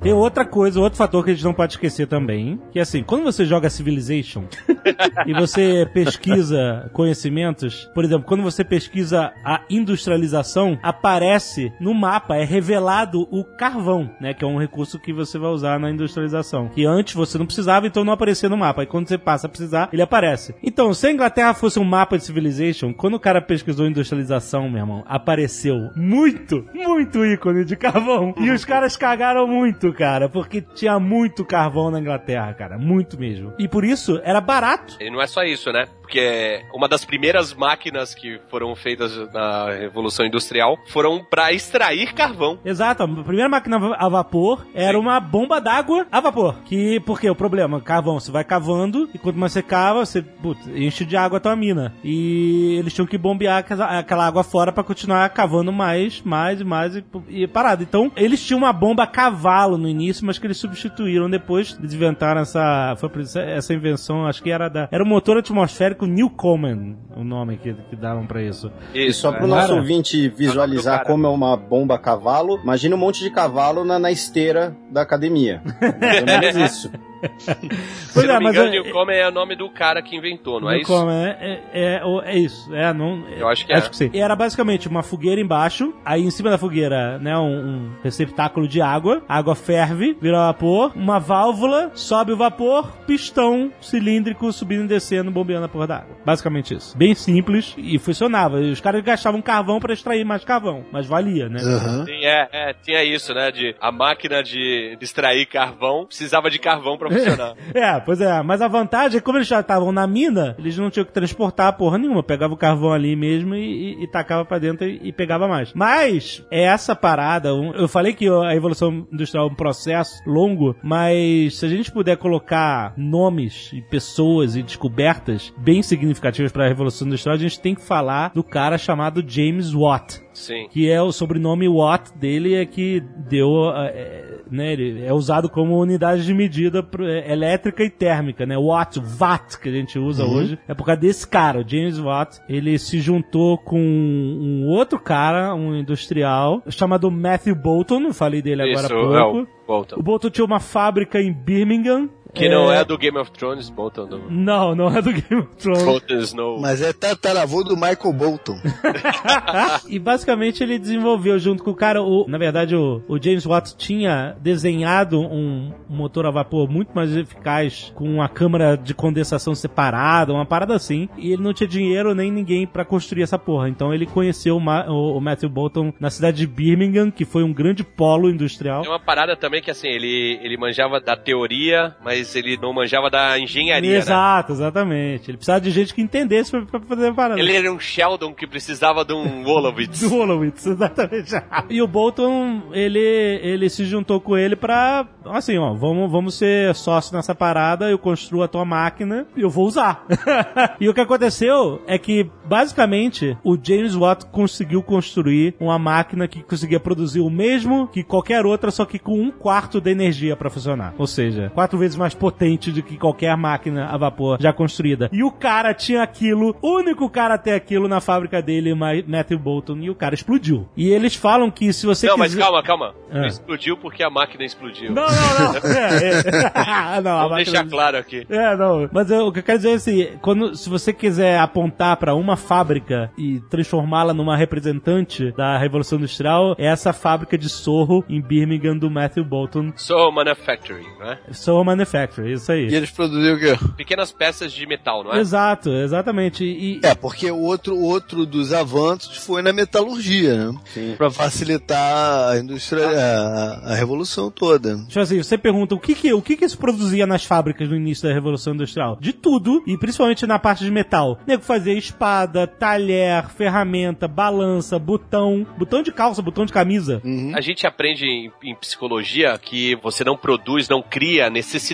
Tem outra coisa, outro fator que a gente não pode esquecer também, que é assim, quando você joga Civilization [LAUGHS] e você pesquisa conhecimentos, por exemplo, quando você pesquisa a industrialização, aparece no mapa, é revelado o carvão, né, que é um recurso que você vai usar na industrialização, que antes você não precisava, então não aparecia no mapa, e quando você passa a precisar, ele aparece. Então, se a Inglaterra fosse um mapa de Civilization, quando o cara pesquisou industrialização, meu irmão, apareceu muito, muito ícone de carvão, e os caras cagaram muito, cara, porque tinha muito carvão na Inglaterra, cara, muito mesmo. E por isso era barato. E não é só isso, né? Porque uma das primeiras máquinas que foram feitas na Revolução Industrial foram pra extrair carvão. Exato, a primeira máquina a vapor era uma bomba d'água a vapor. Que, porque o problema, carvão, você vai cavando e quanto mais você cava, você putz, enche de água a tua mina. E eles tinham que bombear aquela, água fora pra continuar cavando mais, mais e mais e, e parado. Então, eles tinham uma bomba a cavalo no início, mas que eles substituíram depois. Eles inventaram essa, foi essa invenção, acho que era da, era o motor atmosférico Newcomen, o nome que, que davam pra isso. E só pro nosso Cara. ouvinte visualizar como é uma bomba a cavalo, imagina um monte de cavalo na, na esteira da academia. [LAUGHS] Mais ou menos isso. [LAUGHS] Se Pois não é, me mas engano, é- Newcomen é o nome do cara que inventou, não é isso? Newcomen, é, é, é, é isso. É, não, Eu acho que acho é. que sim. E era basicamente uma fogueira embaixo, aí em cima da fogueira, né, um, um receptáculo de água, a água ferve, vira vapor, uma válvula, sobe o vapor, pistão cilíndrico subindo e descendo, bombeando a porra da água. Basicamente isso. Bem simples e funcionava. E os caras gastavam carvão pra extrair mais carvão, mas valia, né? Aham. Sim, é, é, tinha isso, né? De a máquina de extrair carvão precisava de carvão pra funcionar. [LAUGHS] É, pois é. Mas a vantagem é que como eles já estavam na mina, eles não tinham que transportar porra nenhuma. Pegava o carvão ali mesmo e, e- e tacava pra dentro e, e pegava mais. Mas essa parada, um- eu falei que a evolução industrial é um processo longo, mas se a gente puder colocar nomes e pessoas e descobertas bem significativas para a revolução industrial, a gente tem que falar do cara chamado James Watt Sim. que é o sobrenome Watt dele é que deu, é, né, ele é usado como unidade de medida pro- é, elétrica e térmica, né, Watt, Watt que a gente usa hoje, é por causa desse cara, o James Watt, ele se juntou com um outro cara, um industrial, chamado Matthew Bolton, eu falei dele agora Isso, há é pouco. o Bolton. O Bolton tinha uma fábrica em Birmingham. Que não é do Game of Thrones, Bolton. Do... Não, não é do Game of Thrones. Bolton Snow. Mas é tataravô do Michael Bolton. [LAUGHS] e basicamente ele desenvolveu junto com o cara, o, na verdade o, o James Watt tinha desenhado um motor a vapor muito mais eficaz com uma câmara de condensação separada, uma parada assim, e ele não tinha dinheiro nem ninguém pra construir essa porra. Então ele conheceu o, Ma- o- o Matthew Bolton na cidade de Birmingham, que foi um grande polo industrial. Tem uma parada também que assim, ele, ele manjava da teoria, mas ele não manjava da engenharia, né? Exato, exatamente. Ele precisava de gente que entendesse pra, pra fazer a parada. Ele era um Sheldon que precisava de um [LAUGHS] Wolowitz. Do Wolowitz, exatamente. [LAUGHS] E o Bolton, ele, ele se juntou com ele pra, assim, ó, vamos, vamos ser sócios nessa parada, eu construo a tua máquina e eu vou usar. [LAUGHS] e o que aconteceu é que, basicamente, o James Watt conseguiu construir uma máquina que conseguia produzir o mesmo que qualquer outra, só que com um quarto da energia pra funcionar. Ou seja, quatro vezes mais potente do que qualquer máquina a vapor já construída. E o cara tinha aquilo, o único cara a ter aquilo na fábrica dele, Ma- Matthew Bolton, e o cara explodiu. E eles falam que se você Não, mas quiser... calma, calma. Ah. Não explodiu porque a máquina explodiu. Não, não, não. [LAUGHS] É, é. [LAUGHS] não Vamos máquina- deixar claro aqui. é, não. Mas eu- o que eu quero dizer é assim, quando, se você quiser apontar pra uma fábrica e transformá-la numa representante da Revolução Industrial, é essa fábrica de sorro em Birmingham do Matthew Bolton. So Manufacturing, né? Sorro Manufacturing, isso aí. E eles produziram o quê? Pequenas peças de metal, não é? Exato, exatamente. E, É, porque o outro, outro dos avanços foi na metalurgia, né? Sim. Pra facilitar a indústria, a, a revolução toda. Tipo assim, você pergunta o que que, o que que se produzia nas fábricas no início da Revolução Industrial? De tudo, e principalmente na parte de metal. O nego fazia espada, talher, ferramenta, balança, botão, botão de calça, botão de camisa. A gente aprende em, em psicologia que você não produz, não cria necessidade,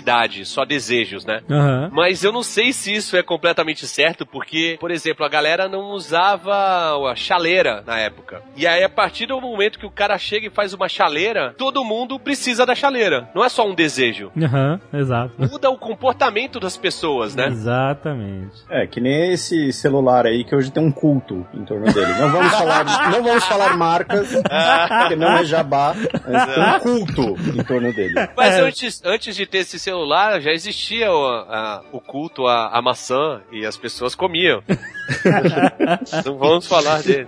só desejos, né? Aham. Mas eu não sei se isso é completamente certo, porque, por exemplo, a galera não usava a chaleira na época. E aí, a partir do momento que o cara chega e faz uma chaleira, todo mundo precisa da chaleira. Não é só um desejo. Aham, exato. Muda o comportamento das pessoas, né? Exatamente. É, que nem esse celular aí que hoje tem um culto em torno dele. Não vamos falar, não vamos falar marcas, porque não é jabá, mas tem um [LAUGHS] culto em torno dele. Mas É. antes, antes de ter esse celular, já existia o, a- o culto à, à maçã e as pessoas comiam. [LAUGHS] Não vamos falar dele.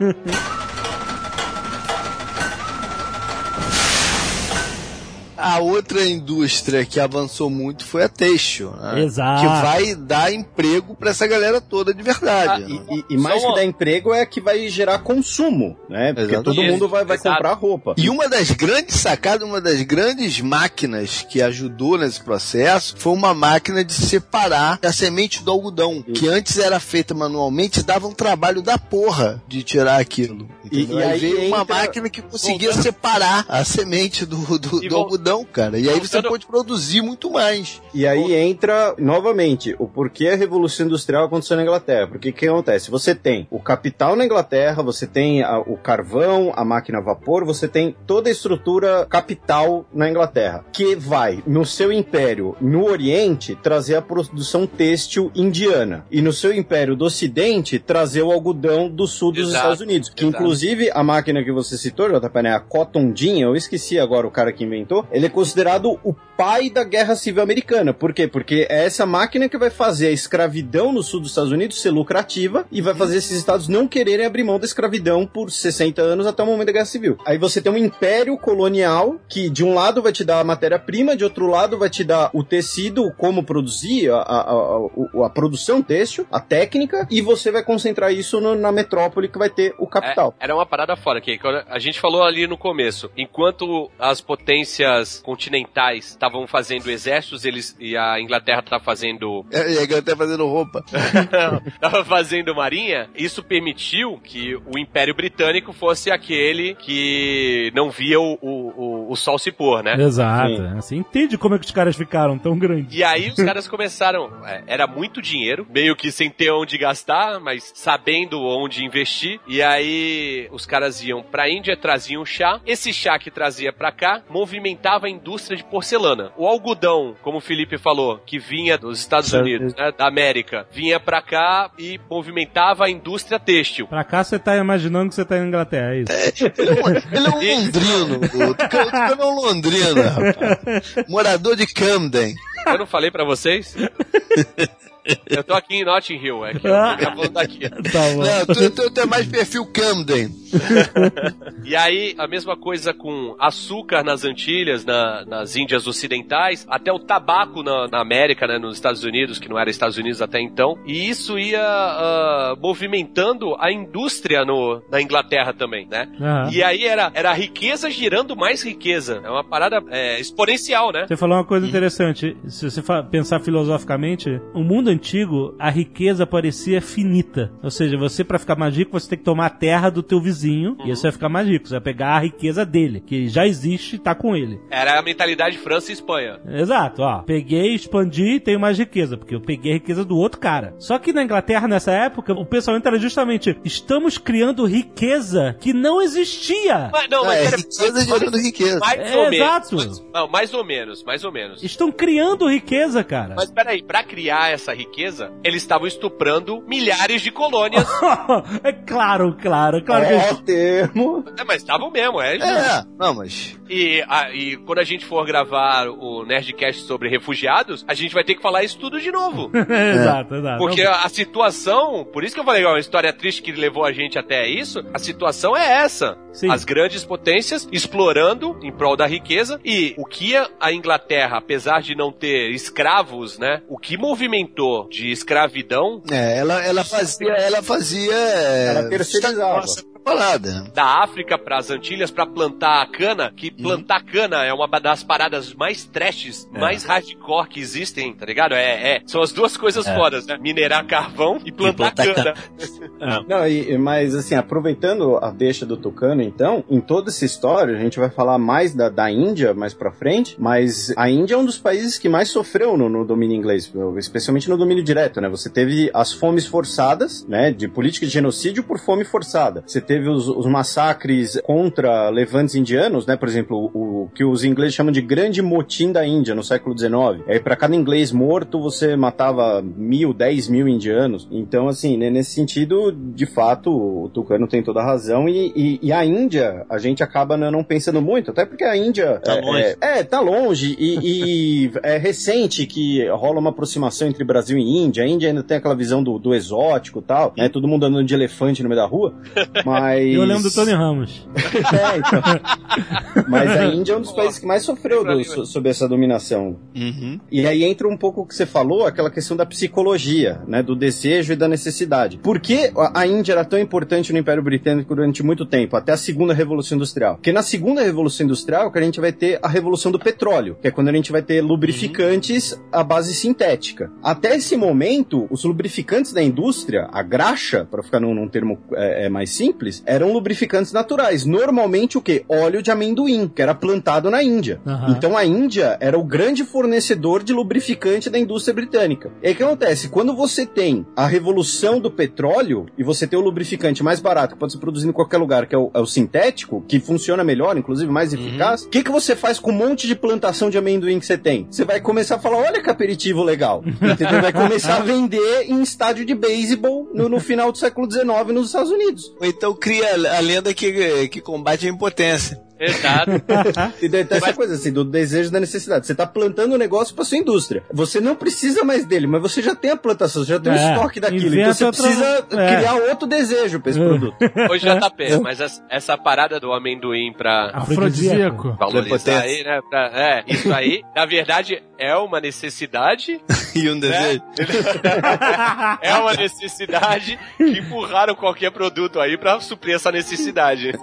A outra indústria que avançou muito foi a têxtil, né? Exato. Que vai dar emprego pra essa galera toda de verdade. Ah, né? e, e- mais Só que uma- dar emprego é que vai gerar consumo, né? Porque Exato. todo Isso, mundo vai, vai exato. comprar roupa. E uma das grandes sacadas, uma das grandes máquinas que ajudou nesse processo foi uma máquina de separar a semente do algodão, que antes era feita manualmente, dava um trabalho da porra de tirar aquilo. E- entendeu? e aí aí veio uma entra- máquina que conseguia Voltando- separar a semente do, do, do vol- cara. E aí você pode produzir muito mais. E aí entra, novamente, o porquê a Revolução Industrial aconteceu na Inglaterra. Porque o que acontece? Você tem o capital na Inglaterra, você tem a- o carvão, a máquina a vapor, você tem toda a estrutura capital na Inglaterra, que vai, no seu império no Oriente, trazer a produção têxtil indiana. E no seu império do Ocidente, trazer o algodão do sul dos Exato, Estados Unidos. Que exato. inclusive a máquina que você citou, JP, né, a Cotton Gin, eu esqueci agora o cara que inventou, ele é considerado o pai da Guerra Civil Americana. Por quê? Porque é essa máquina que vai fazer a escravidão no sul dos Estados Unidos ser lucrativa e vai fazer esses estados não quererem abrir mão da escravidão por 60 anos até o momento da Guerra Civil. Aí você tem um império colonial que de um lado vai te dar a matéria-prima, de outro lado vai te dar o tecido, como produzir a, a, a, a produção têxtil, a técnica, e você vai concentrar isso no- na metrópole que vai ter o capital. É, era uma parada fora, que a gente falou ali no começo. Enquanto as potências continentais estavam fazendo exércitos, eles e a Inglaterra estava fazendo [LAUGHS] É, E a galera fazendo roupa. [LAUGHS] tava fazendo marinha, isso permitiu que o Império Britânico fosse aquele que não via o, o, o, o sol se pôr, né? Exato. Sim. Você entende como é que os caras ficaram tão grandes. E aí os caras começaram. é, Era muito dinheiro, meio que sem ter onde gastar, mas sabendo onde investir. E aí os caras iam pra Índia, traziam chá. Esse chá que trazia pra cá movimentava a indústria de porcelana. O algodão, como o Felipe falou, que vinha dos Estados Certo. Unidos, né, da América, vinha pra cá e movimentava a indústria têxtil. Pra cá você tá imaginando que você tá na Inglaterra, é isso? Ele é um, ele é um londrino. [LAUGHS] O Tucano é um londrino, rapaz. Morador de Camden. Eu não falei pra vocês? [LAUGHS] Eu tô aqui em Notting Hill, é que eu tô falando aqui. Tá bom. Não, tu, tu, tu é mais perfil Camden. [LAUGHS] E aí, a mesma coisa com açúcar nas Antilhas, na- nas Índias Ocidentais, até o tabaco na, na América, né, nos Estados Unidos, que não era Estados Unidos até então. E isso ia ah, movimentando a indústria no, na Inglaterra também, né? Aham. E aí era, era a riqueza girando mais riqueza. É uma parada é, exponencial, né? Você falou uma coisa interessante. Se você pensar filosoficamente, o mundo antigo, a riqueza parecia finita. Ou seja, você pra ficar mais rico, você tem que tomar a terra do teu vizinho e aí você vai ficar mais rico. Você vai pegar a riqueza dele, que já existe e tá com ele. Era a mentalidade França e Espanha. Exato, ó. Peguei, expandi e tenho mais riqueza, porque eu peguei a riqueza do outro cara. Só que na Inglaterra, nessa época, o pensamento era justamente: estamos criando riqueza que não existia. Mas, não, mas é, era- riqueza gerando riqueza. mais É, ou menos. exato. Mais- não, mais ou menos, mais ou menos. Estão criando riqueza, cara. Mas peraí, pra criar essa riqueza, eles estavam estuprando milhares de colônias. [LAUGHS] é claro, claro, claro que Ó, termo. é, mas estavam mesmo, é. É, não, mas. E, a- e quando a gente for gravar o Nerdcast sobre refugiados, a gente vai ter que falar isso tudo de novo. [LAUGHS] exato, exato. Porque a, a situação, por isso que eu falei, ó, uma história triste que levou a gente até isso, a situação é essa. Sim. As grandes potências explorando em prol da riqueza e o que a- Inglaterra, apesar de não ter escravos, né, o que movimentou de escravidão É, ela, ela fazia. Ela fazia. é, Ela terceirizava. Nossa, parada. da África para as Antilhas para plantar a cana, que plantar cana é uma das paradas mais trashes, mais hardcore que existem, tá ligado? É, é são as duas coisas fodas, né? Minerar carvão e plantar, plantar cana. [LAUGHS] Não, e, mas assim, aproveitando a deixa do Tucano, então, em toda essa história, a gente vai falar mais da, da Índia mais pra frente, mas a Índia é um dos países que mais sofreu no, no domínio inglês, especialmente no domínio direto, né? Você teve as fomes forçadas, né? De política de genocídio por fome forçada. Você teve os, os massacres contra levantes indianos, né? Por exemplo, o, o que os ingleses chamam de grande motim da Índia no século XIX. Aí, para cada inglês morto, você matava mil, dez mil indianos. Então, assim, né, nesse sentido, de fato, o Tucano tem toda a razão. E, e- e a Índia, a gente acaba não pensando muito, até porque a Índia. Tá é, longe. É, é, tá longe. E, e [LAUGHS] é recente que rola uma aproximação entre Brasil e Índia. A Índia ainda tem aquela visão do, do exótico e tal, né? Todo mundo andando de elefante no meio da rua. Mas. [LAUGHS] Mas. Eu lembro do Tony Ramos. [LAUGHS] É, então. Mas a Índia é um dos países que mais sofreu do, so, sob essa dominação. Uhum. E aí entra um pouco o que você falou, aquela questão da psicologia, né? Do desejo e da necessidade. Por que a Índia era tão importante no Império Britânico durante muito tempo, até a segunda Revolução Industrial? Porque na segunda Revolução Industrial que a gente vai ter a Revolução do Petróleo, que é quando a gente vai ter lubrificantes à base sintética. Até esse momento, os lubrificantes da indústria, a graxa, para ficar num, num termo é, é, mais simples, eram lubrificantes naturais. Normalmente o que? Óleo de amendoim, que era plantado na Índia. Aham. Então a Índia era o grande fornecedor de lubrificante da indústria britânica. E aí o que acontece? Quando você tem a revolução do petróleo e você tem o lubrificante mais barato que pode ser produzido em qualquer lugar, que é o, é o sintético, que funciona melhor, inclusive mais eficaz, o que, que você faz com um monte de plantação de amendoim que você tem? Você vai começar a falar, olha que aperitivo legal. [LAUGHS] Entendeu? Vai começar a vender em estádio de beisebol no, no final do século XIX nos Estados Unidos. Ou então cria a lenda que, que combate a impotência. Exato. E daí tem essa coisa assim, do desejo da necessidade. Você tá plantando um negócio pra sua indústria. Você não precisa mais dele, mas você já tem a plantação, você já tem o É, estoque daquilo. inventa Então você outra- precisa é. criar outro desejo pra esse produto. [LAUGHS] Ô, JP, mas as- essa parada do amendoim pra Afrodisíaco. valorizar aí, né? pra- é, isso aí, na verdade, é uma necessidade. [LAUGHS] E um desejo. [LAUGHS] É uma necessidade que empurraram qualquer produto aí pra suprir essa necessidade.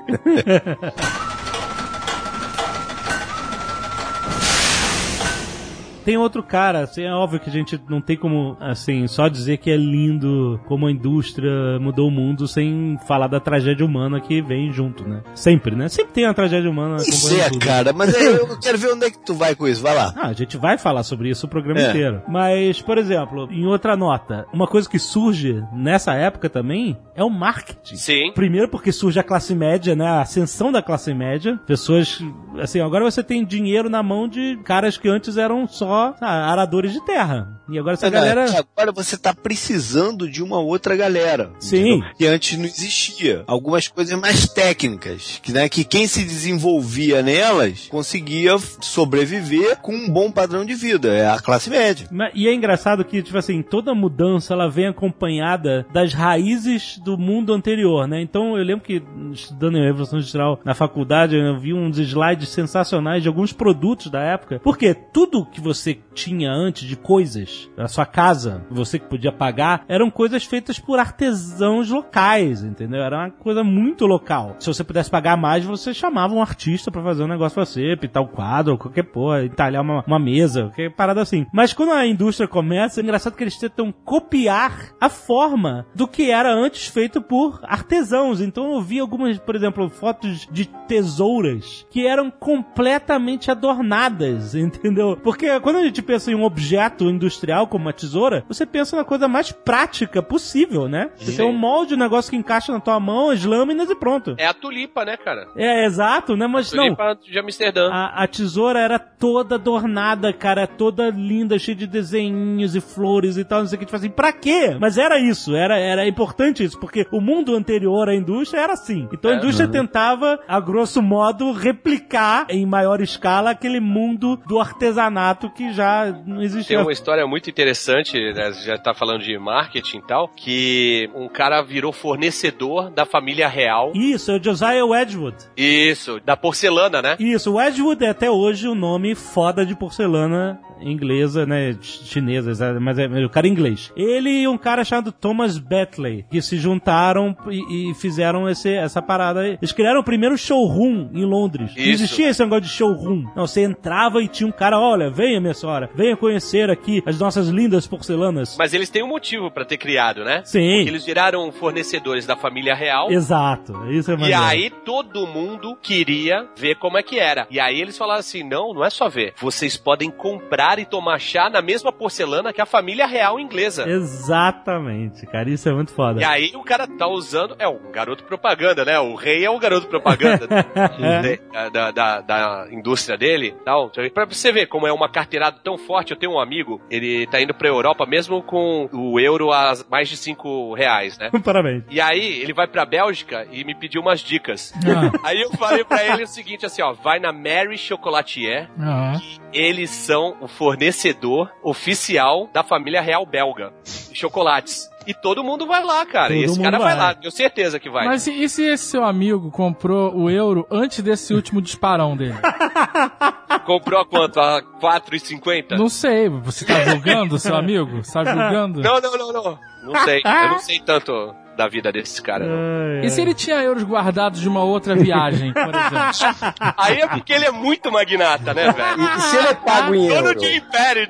Tem outro cara, assim, é óbvio que a gente não tem como, assim, só dizer que é lindo como a indústria mudou o mundo sem falar da tragédia humana que vem junto, né? Sempre, né? Sempre tem uma tragédia humana Isso é, tudo. cara. Mas eu [LAUGHS] quero ver onde é que tu vai com isso. Vai lá. Ah, a gente vai falar sobre isso o programa É. inteiro. Mas, por exemplo, em outra nota, uma coisa que surge nessa época também é o marketing. Sim. Primeiro porque surge a classe média, né? A ascensão da classe média. Pessoas, assim, agora você tem dinheiro na mão de caras que antes eram só ah, aradores de terra. E agora essa é galera... agora você tá precisando de uma outra galera. Sim. entendeu? Que antes não existia. Algumas coisas mais técnicas. Que, né, que quem se desenvolvia nelas conseguia sobreviver com um bom padrão de vida. É a classe média. E é engraçado que, tipo assim, toda mudança ela vem acompanhada das raízes do mundo anterior, né? Então eu lembro que, estudando em Revolução Industrial na faculdade, eu vi uns slides sensacionais de alguns produtos da época. Porque tudo que você tinha antes de coisas, a sua casa, você que podia pagar, eram coisas feitas por artesãos locais, entendeu? Era uma coisa muito local. Se você pudesse pagar mais, você chamava um artista pra fazer um negócio pra você, pintar um quadro, qualquer porra, entalhar uma, uma mesa, qualquer parada assim. Mas quando a indústria começa, é engraçado que eles tentam copiar a forma do que era antes feito por artesãos. Então eu vi algumas, por exemplo, fotos de tesouras que eram completamente adornadas, [LAUGHS] entendeu? Porque quando a gente pensa em um objeto industrial como uma tesoura, você pensa na coisa mais prática possível, né? Você tem um molde, um negócio que encaixa na tua mão, as lâminas e pronto. É a tulipa, né, cara? É, exato, né? Mas não, Tulipa de Amsterdã. a, a tesoura era toda adornada, cara, toda linda, cheia de desenhos e flores e tal, não sei o que. Tipo assim, pra quê? Mas era isso, era, era importante isso, porque o mundo anterior à indústria era assim. Então a É. indústria tentava, a grosso modo, replicar em maior escala aquele mundo do artesanato que já não Tem existia. uma história muito interessante, né, já tá falando de marketing e tal, que um cara virou fornecedor da família real. Isso, é o Josiah Wedgwood. Isso, da porcelana, né? Isso, Wedgwood é até hoje o nome foda de porcelana inglesa, né, ch- chinesa, mas é o cara inglês. Ele e um cara chamado Thomas Bentley, que se juntaram e, e fizeram esse, essa parada. aí. Eles criaram o primeiro showroom em Londres. Não Isso. existia esse negócio de showroom. Não, você entrava e tinha um cara, olha, venha minha senhora, venha conhecer aqui as nossas lindas porcelanas. Mas eles têm um motivo pra ter criado, né? Sim, Porque eles viraram fornecedores da família real. exato. Isso é E maneiro. aí todo mundo queria ver como é que era. E aí eles falaram assim: não, não é só ver. Vocês podem comprar e tomar chá na mesma porcelana que a família real inglesa. Exatamente, cara, isso é muito foda. E aí o cara tá usando. É um garoto propaganda, né? O rei é o garoto propaganda [LAUGHS] da, da, da- da indústria dele e tal. Pra você ver como é uma carteira virado tão forte. Eu tenho um amigo, ele tá indo pra Europa mesmo com o euro a mais de 5 reais, né? [LAUGHS] Parabéns. E aí, ele vai pra Bélgica e me pediu umas dicas. Ah, [LAUGHS] Aí eu falei pra ele o seguinte, assim, ó, vai na Mary Chocolatier, ah. eles são o fornecedor oficial da família real belga de chocolates. E todo mundo vai lá, cara. Todo e esse cara vai vai. lá, tenho certeza que vai. Mas e, e se esse seu amigo comprou o euro antes desse último disparão dele? [LAUGHS] Comprou a quanto? A 4,50? Não sei, você tá julgando seu amigo? Você tá julgando? Não, não, não, não. Não sei. Eu não sei tanto da vida desse cara. não. E se ele tinha euros guardados de uma outra viagem, por [LAUGHS] exemplo? Aí é porque ele é muito magnata, né, velho? E se ele é pago em Dono euro? de império.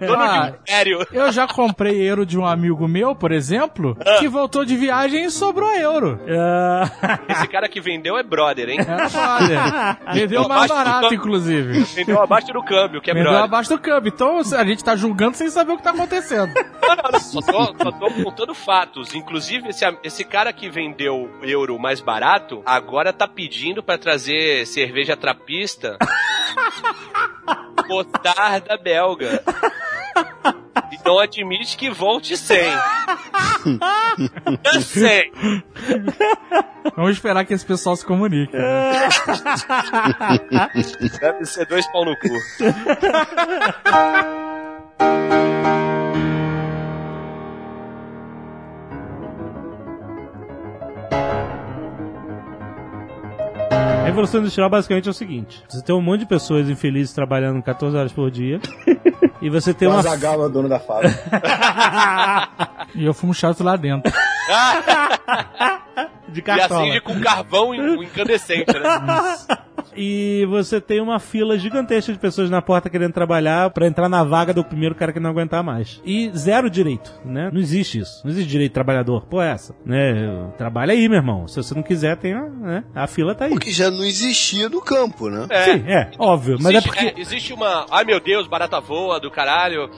Dono Ah. de império. Eu já comprei euro de um amigo meu, por exemplo, que voltou de viagem e sobrou euro. Ah, Esse cara que vendeu é brother, hein? É, olha, [LAUGHS] vendeu mais barato, inclusive. Vendeu abaixo do câmbio, que é Vendeu brother. abaixo do câmbio. Então a gente tá julgando sem saber o que tá acontecendo. Não, não, não. Só tô, só tô contando fatos. Inclusive, esse, esse cara que vendeu euro mais barato, agora tá pedindo pra trazer cerveja trapista [LAUGHS] da belga. E não admite que volte sem. [LAUGHS] sem. Vamos esperar que esse pessoal se comunique. Deve ser dois pau no cu. [LAUGHS] A Revolução Industrial basicamente é o seguinte: você tem um monte de pessoas infelizes trabalhando 14 horas por dia. e você tem O uma. Azaghal é o dono da fábrica. [LAUGHS] E eu fumo chato lá dentro. [LAUGHS] de E cartola. acende com carvão in- incandescente, né? E você tem uma fila gigantesca de pessoas na porta querendo trabalhar pra entrar na vaga do primeiro cara que não aguentar mais. E zero direito, né? Não existe isso. Não existe direito de trabalhador. Pô, é essa. Né? Trabalha aí, meu irmão. Se você não quiser, tem a, né? a fila tá aí. Porque já não existia no campo, né? É. Sim, é, óbvio. Mas é existe, porque. é, existe uma. Ai meu Deus, barata voa do caralho.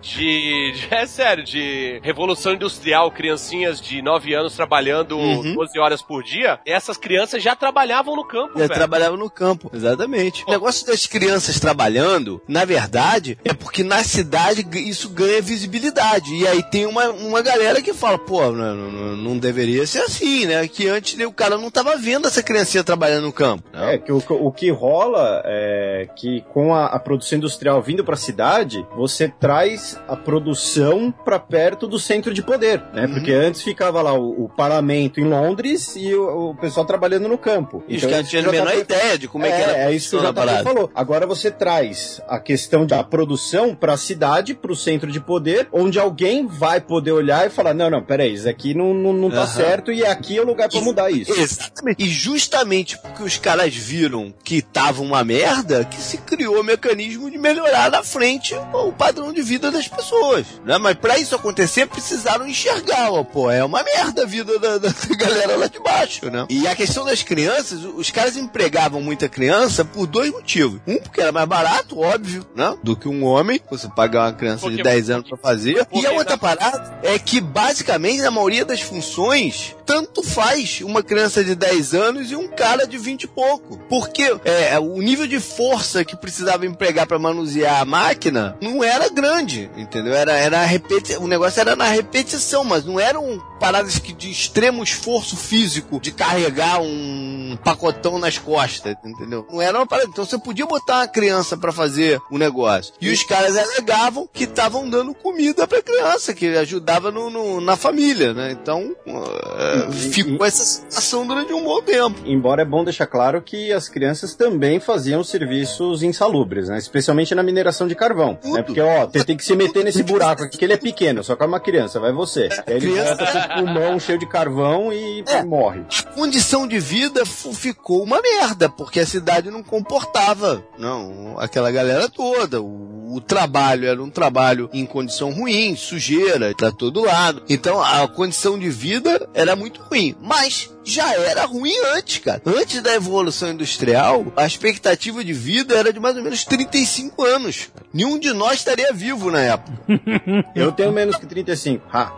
De, de- É sério, de revolução industrial, criancinhas de 9 anos trabalhando Uhum. 12 horas por dia. Essas crianças já trabalhavam no campo, Já velho. trabalhava no campo, exatamente. O negócio das crianças trabalhando, na verdade, é porque na cidade isso ganha visibilidade. E aí tem uma, uma galera que fala, pô, não, não- não deveria ser assim, né? Que antes o cara não tava vendo essa criancinha trabalhando no campo. né? É, que o, o que rola é que com a, a produção industrial vindo pra cidade, você traz a produção pra perto do centro de poder, né? Porque antes ficava lá o, o parlamento em Londres e o, o pessoal trabalhando no campo. Os Então, isso tinham a já tá menor per- ideia de como é, que é, era é isso que o a JP falou. Agora você traz a questão da produção pra cidade, pro centro de poder, onde alguém vai poder olhar e falar: não, não, peraí, isso aqui não, não, não tá certo e aqui é o lugar pra mudar isso. Exatamente. E justamente porque os caras viram que tava uma merda, que se criou o mecanismo de melhorar na frente o padrão de vida das pessoas. Né? Mas pra isso acontecer, precisaram enxergar, ó, pô, é uma merda a vida da, da galera lá de baixo, né? E a questão das crianças, os caras empregavam muita criança por dois motivos. Um, porque era mais barato, óbvio, né? Do que um homem, você pagar uma criança de Porque- 10 anos pra fazer. E a outra parada é que, basicamente, na maioria das funções, tanto faz uma criança de 10 anos e um cara de 20 e pouco. Porque é, o nível de força que precisava empregar pra manusear a máquina não era grande, entendeu? Era, era a repeti o negócio era na repetição, mas não eram paradas que de extremo esforço físico de carregar um pacotão nas costas, entendeu? Não era uma parada. Então você podia botar uma criança pra fazer o negócio. E os caras alegavam que estavam dando comida pra criança, que ajudava no, no- na família, né? Então uh, ficou essa situação durante um bom tempo. Embora é bom deixar claro que as crianças também faziam serviços insalubres, né? Especialmente na mineração de carvão. Né? Porque, ó, você tem que se meter nesse buraco aqui, que ele é pequeno, só que é uma criança, vai você. Aí ele Criança- volta com o pulmão cheio de carvão e É. morre. A condição de vida ficou uma merda, porque a cidade não comportava, não, aquela galera toda. O, o trabalho era um trabalho em condição ruim, sujeira, pra todo lado. Então a condição de vida era muito ruim. Mas já era ruim antes, cara. Antes da evolução industrial, a expectativa de vida era de mais ou menos 35 anos. Nenhum de nós estaria vivo na época. [LAUGHS] Eu tenho menos que 35. Ha.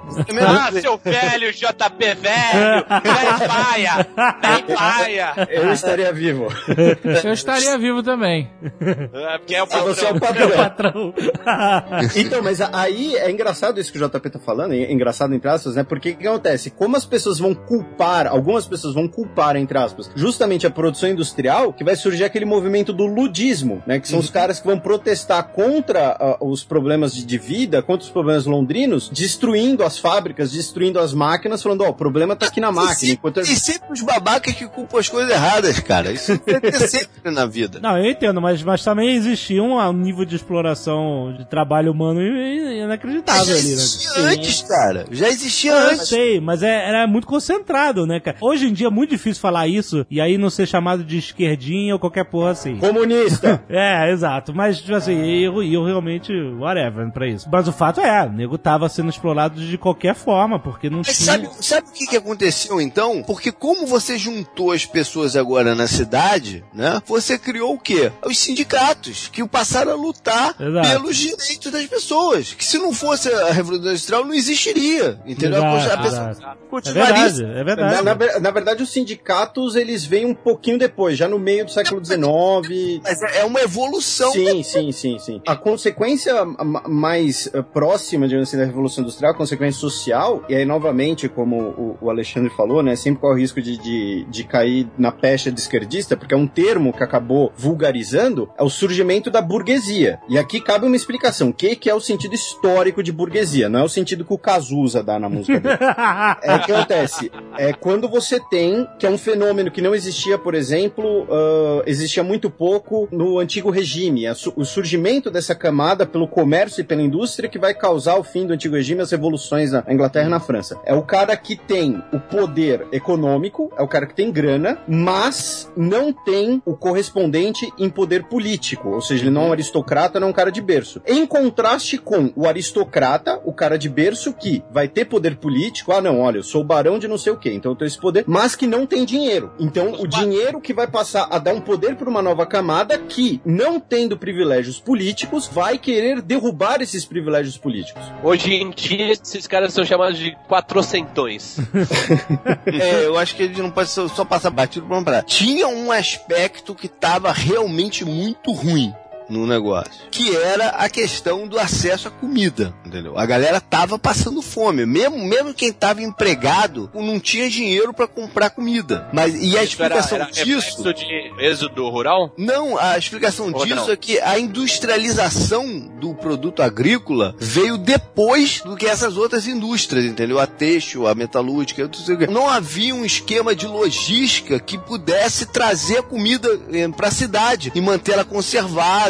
Ah, seu velho, JP velho! Velho paia! Velho paia! Eu estaria vivo. Eu estaria vivo também. É, porque é o Ah, você é o patrão. patrão. Patrão. [LAUGHS] Então, mas aí é engraçado isso que o JP tá falando, é engraçado entre aspas, né? Porque o que acontece? Como as pessoas vão culpar, algumas pessoas vão culpar, entre aspas, justamente a produção industrial, que vai surgir aquele movimento do ludismo, né? Que são os caras que vão protestar contra ah, os problemas de, de vida, contra os problemas londrinos, destruindo as fábricas, destruindo as máquinas, falando, ó, o problema tá aqui na máquina. Enquanto E sempre os babacas que culpam as coisas erradas, cara. Isso vai ter sempre na vida. Não, eu entendo, mas, mas também existia um, um nível de exploração de trabalho humano inacreditável ali, né? existia antes, cara. Já existia Eu antes. sei, mas é- era muito concentrado, né, cara? Hoje em dia é muito difícil falar isso e aí não ser chamado de esquerdinha ou qualquer porra assim. comunista. [LAUGHS] É, exato. Mas, tipo assim, eu, eu realmente, whatever pra isso. Mas o fato é, o nego tava sendo explorado de qualquer forma, porque não Mas tinha... sabe, sabe o que, que aconteceu então? Porque como você juntou as pessoas agora na cidade, né? Você criou o quê? Os sindicatos, que passaram a lutar Exato. pelos direitos das pessoas. Que se não fosse a Revolução Industrial, não existiria. Entendeu? A Exato, pessoa exato. É continuaria verdade, é Na, verdade. na ver- na verdade, os sindicatos, eles vêm um pouquinho depois, já no meio do século XIX. Mas é é uma evolução. Sim, sim, sim, sim. A consequência ma- mais eh, próxima, digamos assim, da Revolução Industrial, a consequência social, e aí, novamente, como o, o Alexandre falou, né, sempre corre o risco de, de, de cair na pecha de esquerdista, porque é um termo que acabou vulgarizando, é o surgimento da burguesia. E aqui cabe uma explicação. O que, que é o sentido histórico de burguesia? Não é o sentido que o Cazuza dá na música dele. [LAUGHS] É o que acontece. É quando você tem, que é um fenômeno que não existia, por exemplo, ah, existia muito pouco no antigo regime. O surgimento dessa camada pelo comércio e pela indústria que vai causar o fim do antigo regime, as revoluções na Inglaterra e na França. É o cara que tem o poder econômico, é o cara que tem grana, mas não tem o correspondente em poder político. Ou seja, ele não é um aristocrata, não é um cara de berço. Em contraste com o aristocrata, o cara de berço que vai ter poder político. Ah, não, olha, eu sou o barão de não sei o quê, então eu tenho esse poder, mas que não tem dinheiro. Então, o dinheiro que vai passar a dar um poder para uma nova camada que, não tendo privilégios políticos, vai querer derrubar esses privilégios políticos. Hoje em dia, esses caras são chamados de quatrocentões. [LAUGHS] [LAUGHS] É, eu acho que a gente não pode só, passar batido pra uma parada. Tinha um aspecto que tava realmente muito ruim no negócio, que era a questão do acesso à comida, entendeu? A galera tava passando fome, mesmo, mesmo quem tava empregado não tinha dinheiro pra comprar comida. Mas e a Isso era, explicação era disso? reflexo de êxodo rural? Não, a explicação Ou disso não? é que a industrialização do produto agrícola veio depois do que essas outras indústrias, entendeu? A têxtil, a metalúrgica, não sei o quê. não havia um esquema de logística que pudesse trazer a comida eh, pra cidade e manter ela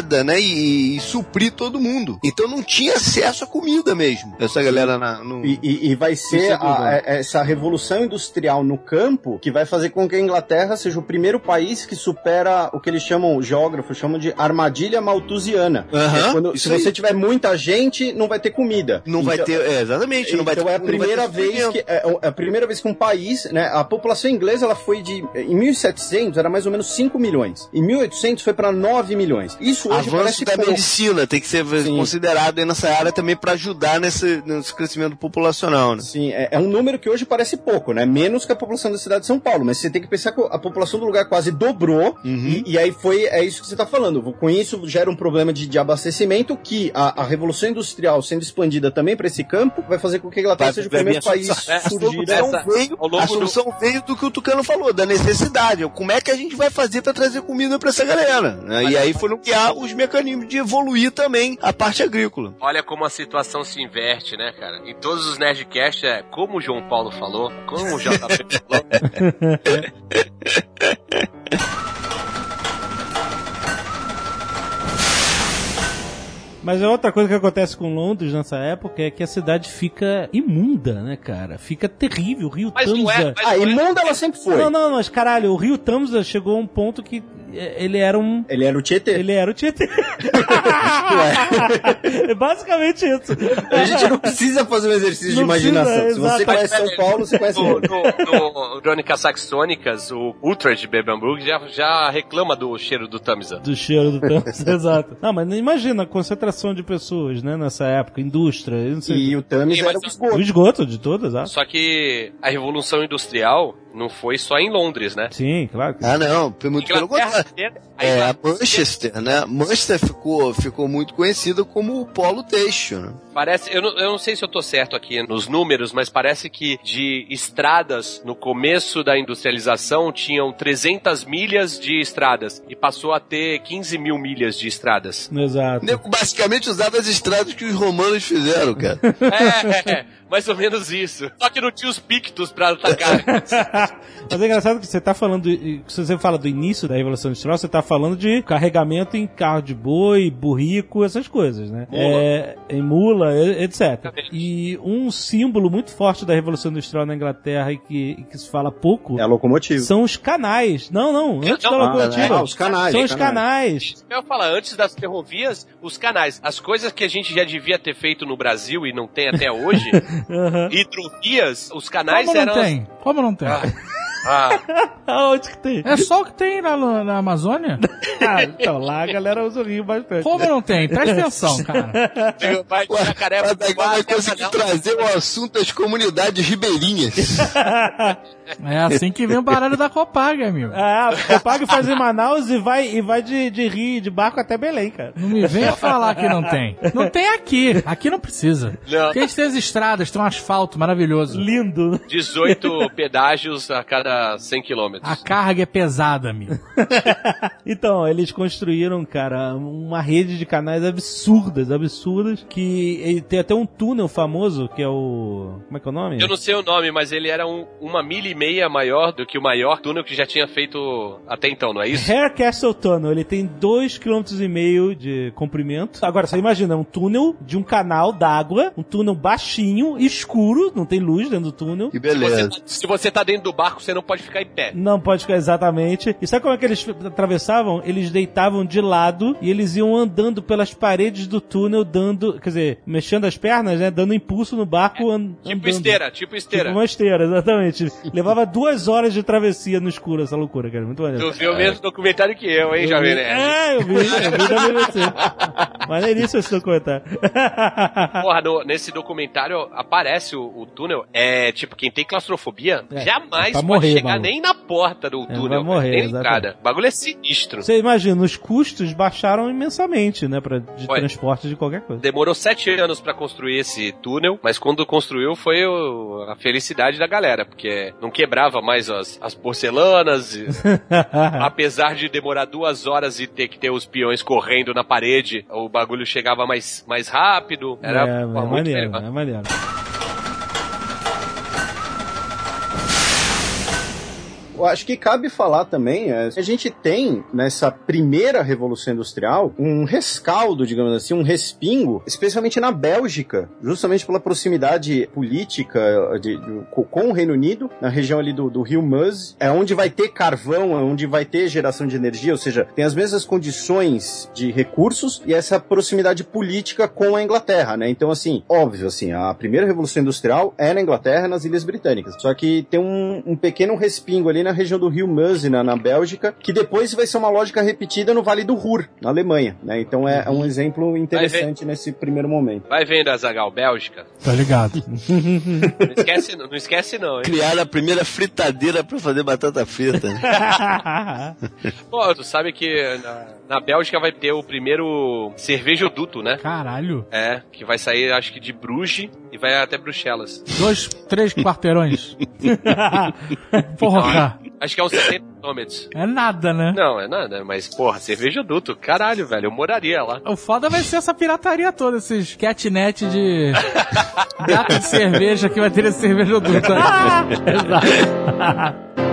conservada, né? E, e suprir todo mundo. Então não tinha acesso à comida mesmo. Essa galera na, no... E, e- e vai ser a- essa revolução industrial no campo que vai fazer com que a Inglaterra seja o primeiro país que supera o que eles chamam, os geógrafos chamam de armadilha malthusiana. Aham, É quando- se aí. você tiver muita gente, não vai ter comida. Não vai Então- ter, é, exatamente, não vai então ter é a vai primeira vez que é, é a primeira vez que um país, né, a população inglesa ela foi de em 1700 era mais ou menos 5 milhões. Em 1800 foi para 9 milhões. Isso hoje Avanço parece da pouco. medicina tem que ser Sim. considerado aí nessa área também para ajudar nesse, nesse crescimento populacional, né? Sim, é, é um número que hoje parece pouco, né? Menos que a população da cidade de São Paulo. Mas você tem que pensar que a população do lugar quase dobrou. Uhum. E, e aí foi, é isso que você tá falando. Com isso gera um problema de, de abastecimento que a, a revolução industrial sendo expandida também para esse campo vai fazer com que a Inglaterra seja o primeiro país. É, A surgir. solução, Essa- veio, longo a solução veio do que o Tucano falou, da necessidade. Como é que a gente vai fazer para trazer comida para essa galera? né? E aí foram criar os mecanismos de evoluir também a parte agrícola. Olha como a situação se inverte, né, cara? Em todos os Nerdcasts é como o João Paulo falou, como o JP falou. [LAUGHS] Mas a outra coisa que acontece com Londres nessa época é que a cidade fica imunda, né, cara? Fica terrível. O Rio Mas não é, Tamsa. mas Ah, não é- imunda ela sempre foi. Não, não, mas caralho, o Rio Tamsa chegou a um ponto que ele era um. Ele era o Tietê. Ele era o Tietê. [LAUGHS] é basicamente isso. A gente não precisa fazer um exercício de Não precisa, imaginação. Se você exato. conhece São Paulo, você conhece No, no, no Crônicas Saxônicas, o Ultra de Bebamburg já, já reclama do cheiro do Tamisa. Do cheiro do Thames, [LAUGHS] exato. Não, mas imagina a concentração de pessoas, né, nessa época, indústria, não sei. E o Tamis Sim, era o esgoto. O esgoto de todas, ah. Só que a Revolução Industrial não foi só em Londres, né? Sim, claro. que- Ah, não, foi muito pelo contrário. É, a Manchester, né? Manchester ficou, ficou muito conhecida como o polo têxtil, né? Parece, eu não, eu não sei se eu tô certo aqui nos números, mas parece que de estradas no começo da industrialização tinham 300 milhas de estradas e passou a ter 15 mil milhas de estradas. Exato. Basicamente usava as estradas que os romanos fizeram, cara. [LAUGHS] É, é, mais ou menos isso. Só que não tinha os pictos pra atacar. [LAUGHS] [LAUGHS] Mas é engraçado que você tá falando, se você fala do início da Revolução Industrial, você tá falando de carregamento em carro de boi, burrico, essas coisas, né? Mula. É, em mula, etc. E um símbolo muito forte da Revolução Industrial na Inglaterra e que, e que se fala pouco É a locomotiva. são os canais. Não, não, antes Não, da locomotiva. Ah, os canais. são os os canais. Eu falar, antes das ferrovias, os canais. As coisas que a gente já devia ter feito no Brasil e não tem até hoje, [LAUGHS] Aham. hidrovias, os canais Como não eram... tem? Como não tem? Ah, [LAUGHS] Aonde que tem? É só o que tem no- na Amazônia? [LAUGHS] Ah, então, lá a galera usa o rio bastante. Como não tem? Presta atenção, [LAUGHS] cara. vai de jacaré conseguir trazer o assunto das comunidades ribeirinhas. É assim que vem o baralho da Copag, amigo. Ah, o Pago faz em Manaus e vai, e vai de, de rio, de barco até Belém, cara. Não me venha falar que não tem. Não tem aqui. Aqui não precisa. Não. Porque a gente tem as estradas, tem um asfalto maravilhoso. Lindo. né? 18 [LAUGHS] pedágios a cada 100 quilômetros. A carga é pesada, amigo. [LAUGHS] Então, eles construíram, cara, uma rede de canais absurdas, absurdas, que e tem até um túnel famoso, que é o... como é que é o nome? Eu não sei o nome, mas ele era um- uma milha e meia maior do que o maior túnel que já tinha feito até então, não é isso? Hair Castle Tunnel, ele tem 2,5 km de comprimento. Agora, você imagina, é um túnel de um canal d'água, um túnel baixinho, escuro, não tem luz dentro do túnel. Que Se você, beleza. tá- se você tá dentro do barco, você não pode ficar em pé. Não pode ficar exatamente. E sabe como é que eles atravessavam? Eles deitavam de lado e eles iam andando pelas paredes do túnel, dando, quer dizer, mexendo as pernas, né? Dando impulso no barco an Tipo andando. esteira, tipo esteira. Tipo uma esteira, exatamente. [LAUGHS] Levava duas horas de travessia no escuro, essa loucura, cara. Muito maneiro. Tu viu o mesmo documentário que eu, hein, Jovem Nerd? É, eu vi, eu vi da BBC. Maneiríssimo esse documentário. [LAUGHS] Porra, no- nesse documentário aparece o, o túnel. É, tipo, quem tem claustrofobia É, jamais é pode morrer, chegar maluco. nem na porta do É, túnel. vai morrer, nem entrada. O bagulho é sinistro. Você imagina, os custos baixaram imensamente, né? Pra, de transporte de qualquer coisa. Demorou sete anos pra construir esse túnel, mas quando construiu foi o- a felicidade da galera, porque não quebrava mais as, as porcelanas. e- [LAUGHS] apesar de demorar duas horas e ter que ter os peões correndo na parede, o bagulho chegava mais, mais rápido. Era é, é muito maneiro, é maneiro. Eu acho que cabe falar também, é, a gente tem nessa primeira revolução industrial um rescaldo, digamos assim, um respingo, especialmente na Bélgica, justamente pela proximidade política de- de- com o Reino Unido, na região ali do, do rio Meuse, é onde vai ter carvão, é onde vai ter geração de energia, ou seja, tem as mesmas condições de recursos e essa proximidade política com a Inglaterra, né? Então, assim, óbvio, assim, a primeira revolução industrial é na Inglaterra, nas Ilhas Britânicas. Só que tem um, um pequeno respingo ali na região do rio Meuse, na, na Bélgica, que depois vai ser uma lógica repetida no Vale do Ruhr, na Alemanha, né? Então é, é um exemplo interessante nesse primeiro momento. Vai vendo, Azagal, Bélgica. Tá ligado. [LAUGHS] Não esquece, não, não esquece não, hein? Criaram a primeira fritadeira pra fazer batata frita. [LAUGHS] Pô, tu sabe que na, na Bélgica vai ter o primeiro cervejoduto, né? Caralho. É, que vai sair, acho que de Bruges e vai até Bruxelas. Dois, três quarteirões. [LAUGHS] Porra. Acho que é uns 70 quilômetros. É nada, né? Não, é nada, mas, porra, cervejoduto, caralho, velho, eu moraria lá. O foda vai ser essa pirataria toda, esses catnet de [LAUGHS] gato de cerveja que vai ter esse cervejoduto aí. [LAUGHS]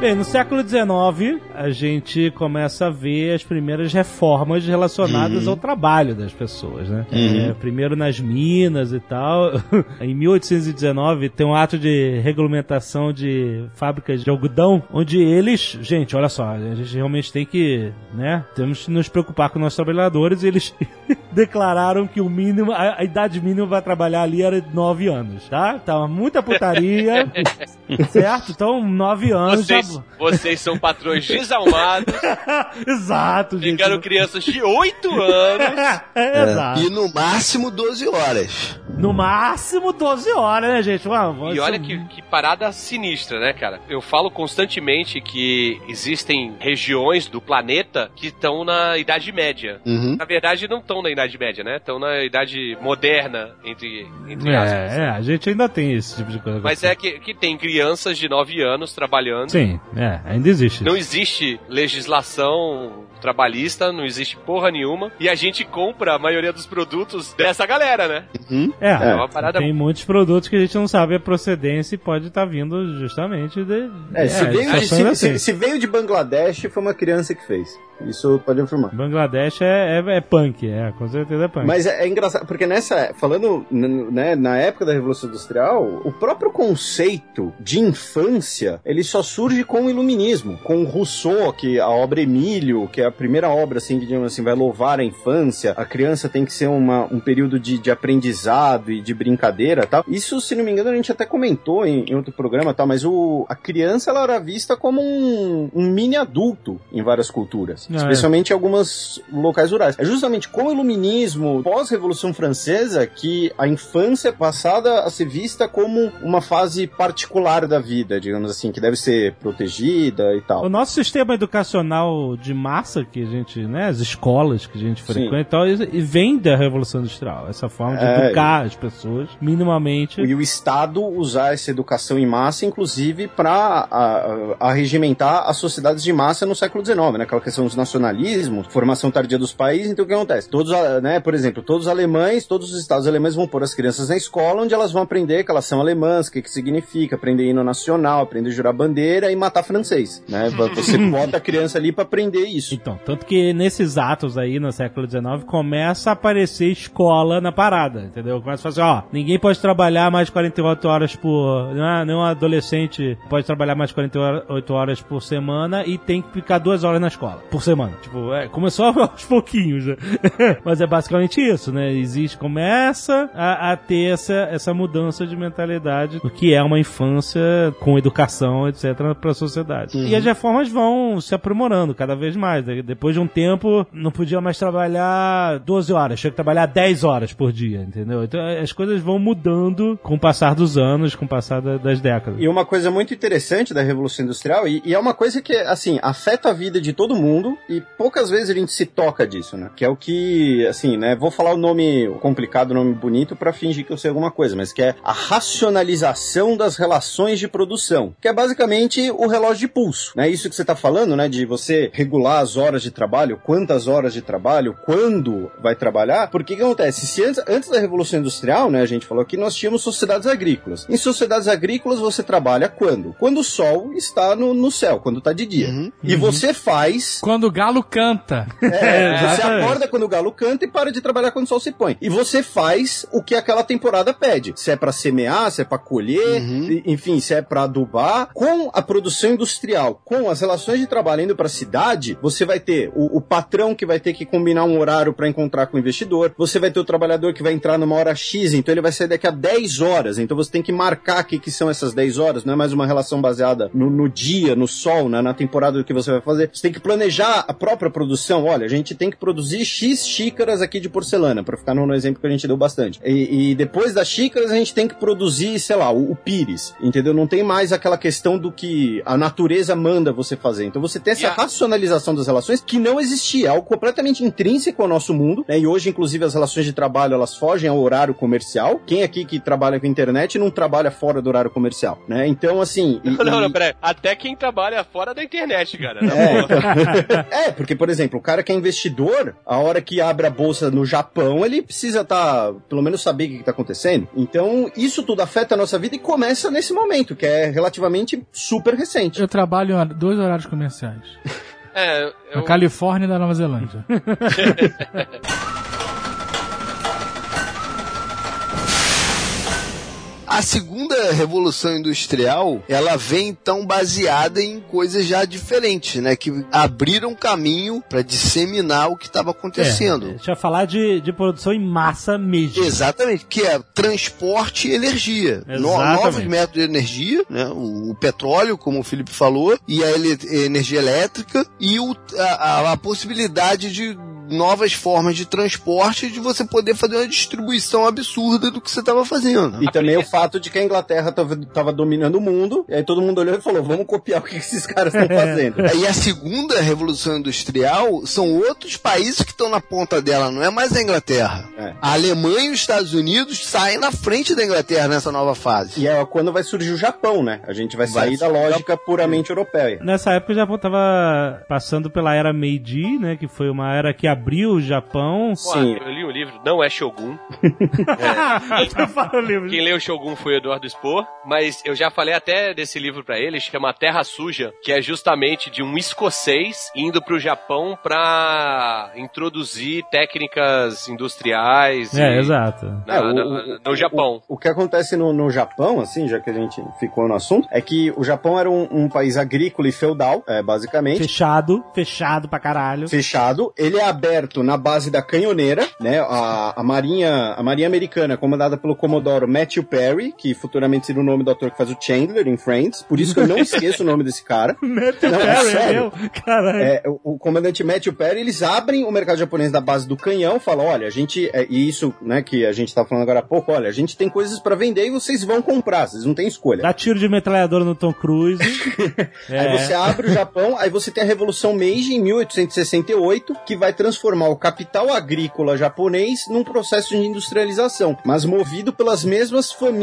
Bem, no século XIX, a gente começa a ver as primeiras reformas relacionadas ao trabalho das pessoas, né? É, primeiro nas minas e tal. [LAUGHS] em 1819 tem um ato de regulamentação de fábricas de algodão, onde eles, gente, olha só, a gente realmente tem que, né? Temos que nos preocupar com nossos trabalhadores e eles [LAUGHS] declararam que o mínimo, a, a idade mínima para trabalhar ali era de 9 anos, tá? Tava muita putaria, [LAUGHS] certo? Então, 9 anos Vocês, já... vocês são patrões desalmados, [LAUGHS] Exato, gente. pegaram crianças de 8 anos. [LAUGHS] É, Exato. E no máximo 12 horas. No máximo 12 horas, né, gente? Ué, E olha que, que parada sinistra, né, cara? Eu falo constantemente que existem regiões do planeta que estão na Idade Média. Uhum. Na verdade, não estão na Idade Média, né? Estão na Idade Moderna, entre, entre aspas. É, é, a gente ainda tem esse tipo de coisa. Mas é que, que tem crianças de 9 anos trabalhando. Sim, é, ainda existe. Não existe legislação trabalhista, não existe porra nenhuma. E a gente compra a maioria dos produtos dessa galera, né? É, É uma parada tem muitos produtos que a gente não sabe a procedência e pode estar vindo justamente de. É, se, veio de, se, assim. se- se veio de Bangladesh, foi uma criança que fez. Isso pode afirmar. Bangladesh é, é, é punk, é, com certeza é punk. Mas é, é engraçado, porque nessa, falando né, na época da Revolução Industrial, o próprio conceito de infância, ele só surge com o iluminismo, com Rousseau, que a obra Emílio, que é a primeira obra, assim, que digamos assim, vai louvar a infância, a criança tem que ser uma, um período de, de aprendizado e de brincadeira tal. Isso, se não me engano, a gente até comentou em, em outro programa tal, mas o, a criança, ela era vista como um, um mini adulto em várias culturas, Ah, é. especialmente em alguns locais rurais. É justamente com o iluminismo pós-revolução francesa que a infância é passada a ser vista como uma fase particular da vida, digamos assim, que deve ser protegida e tal. O nosso sistema educacional de massa que a gente, né, as escolas que a gente Sim. frequenta e tal, e vem da Revolução Industrial. Essa forma de É, educar as pessoas minimamente. E o Estado usar essa educação em massa, inclusive, para arregimentar as sociedades de massa no século XIX, né? Aquela questão dos nacionalismos, formação tardia dos países. Então, o que acontece? Todos, né, por exemplo, todos os alemães, todos os estados alemães vão pôr as crianças na escola, onde elas vão aprender que elas são alemãs, o que, que significa, aprender hino nacional, aprender a jurar bandeira e matar francês, né? Você bota a criança ali para aprender isso. Então, tanto que nesses atos aí no século XIX começa a aparecer escola na parada, entendeu? Começa a fazer, ó, ninguém pode trabalhar mais de 48 horas por. É, nenhum adolescente pode trabalhar mais de 48 horas por semana e tem que ficar duas horas na escola por semana. Tipo, é, começou [LAUGHS] aos pouquinhos, né? [LAUGHS] Mas é basicamente isso, né? Existe, começa a, a ter essa, essa mudança de mentalidade do que é uma infância com educação, etc., para a sociedade. E as reformas vão se aprimorando cada vez mais. né? Depois de um tempo, não podia mais trabalhar 12 horas, tinha que trabalhar 10 horas por dia, entendeu? Então as coisas vão mudando com o passar dos anos, com o passar da- das décadas. E uma coisa muito interessante da Revolução Industrial, e, e é uma coisa que, assim, afeta a vida de todo mundo, e poucas vezes a gente se toca disso, né? Que é o que, assim, né? Vou falar o nome complicado, o nome bonito, pra fingir que eu sei alguma coisa, mas que é a racionalização das relações de produção, que é basicamente o relógio de pulso, né? Isso que você tá falando, né? De você regular as horas de trabalho, quantas horas de trabalho, quando vai trabalhar, porque o que acontece? Se antes, antes da Revolução Industrial, né, a gente falou aqui, nós tínhamos sociedades agrícolas. Em sociedades agrícolas você trabalha quando? Quando o sol está no, no céu, quando está de dia. E você faz Quando o galo canta. é, [LAUGHS] você exatamente. acorda quando o galo canta e para de trabalhar quando o sol se põe. E você faz o que aquela temporada pede. Se é pra semear, se é pra colher, e- enfim, se é pra adubar. Com a produção industrial, com as relações de trabalho indo pra cidade, você vai ter o, o patrão que vai ter que combinar um horário pra encontrar com o investidor. Você vai ter o trabalhador que vai entrar numa hora X, então ele vai sair daqui a 10 horas. Então você tem que marcar o que, são essas 10 horas. Não é mais uma relação baseada no, no dia, no sol, né, na temporada do que você vai fazer. Você tem que planejar a própria produção. Olha, a gente tem que produzir X xícaras aqui de porcelana, pra ficar no, exemplo que a gente deu bastante. E, e depois das xícaras a gente tem que produzir, sei lá, o, o pires, entendeu? Não tem mais aquela questão do que a natureza manda você fazer. Então você tem essa a- racionalização das relações que não existia, é algo completamente intrínseco ao nosso mundo, né? E hoje, inclusive, as relações de trabalho elas fogem ao horário comercial. Quem aqui que trabalha com internet não trabalha fora do horário comercial, né? Então, assim. [LAUGHS] e- Não, não, peraí. Até quem trabalha fora da internet, cara. É, boa. [LAUGHS] é, porque, por exemplo, o cara que é investidor, a hora que abre a bolsa no Japão, ele precisa estar, pelo menos saber o que está acontecendo. Então, isso tudo afeta a nossa vida e começa nesse momento, que é relativamente super recente. Eu trabalho dois horários comerciais. [LAUGHS] É, eu, Califórnia da Nova Zelândia. [LAUGHS] A segunda revolução industrial, ela vem então baseada em coisas já diferentes, né? Que abriram caminho para disseminar o que estava acontecendo. É, deixa eu falar de, de produção em massa mesmo. Exatamente, que é transporte e energia. No- Exatamente. novos métodos de energia, né? o, o petróleo, como o Felipe falou, e a ele- energia elétrica, e o- a, a- a possibilidade de novas formas de transporte de você poder fazer uma distribuição absurda do que você estava fazendo. E também o fato de que a Inglaterra tava, tava dominando o mundo, e aí todo mundo olhou e falou, vamos copiar o que esses caras estão fazendo. [LAUGHS] E a segunda revolução industrial são outros países que estão na ponta dela, não é mais a Inglaterra. É. A Alemanha e os Estados Unidos saem na frente da Inglaterra nessa nova fase. E é quando vai surgir o Japão, né? A gente vai Vai sair da surgir o lógica puramente europeia. Nessa época o Japão tava passando pela era Meiji, né? Que foi uma era que abriu o Japão. Pô, Sim. eu li um livro, não é Shogun. [LAUGHS] Eu falo o livro. Quem leu Shogun foi o Eduardo Spohr, mas eu já falei até desse livro pra ele, chama Terra Suja, que é justamente de um escocês indo pro Japão pra introduzir técnicas industriais É, e- exato. na- É, o- na- o- no Japão. O, o que acontece no, no Japão, assim, já que a gente ficou no assunto, é que o Japão era um, um país agrícola e feudal, é, basicamente. Fechado, fechado pra caralho. Fechado, ele é aberto na base da canhoneira, né? A, a marinha, a marinha americana, comandada pelo Comodoro Matthew Perry, que futuramente seria o nome do ator que faz o Chandler em Friends. Por isso que eu não [LAUGHS] esqueço o nome desse cara. [LAUGHS] Matthew Não, é Perry, sério. meu. Caralho. É, o, o comandante Matthew Perry, eles abrem o mercado japonês da base do canhão, falam, olha, a gente, é, e isso, né, que a gente tá falando agora há pouco, olha, a gente tem coisas pra vender e vocês vão comprar, vocês não têm escolha. Dá tiro de metralhadora no Tom Cruise. [LAUGHS] Aí É. você abre o Japão, aí você tem a Revolução Meiji em 1868, que vai transformar o capital agrícola japonês num processo de industrialização, mas movido pelas mesmas famílias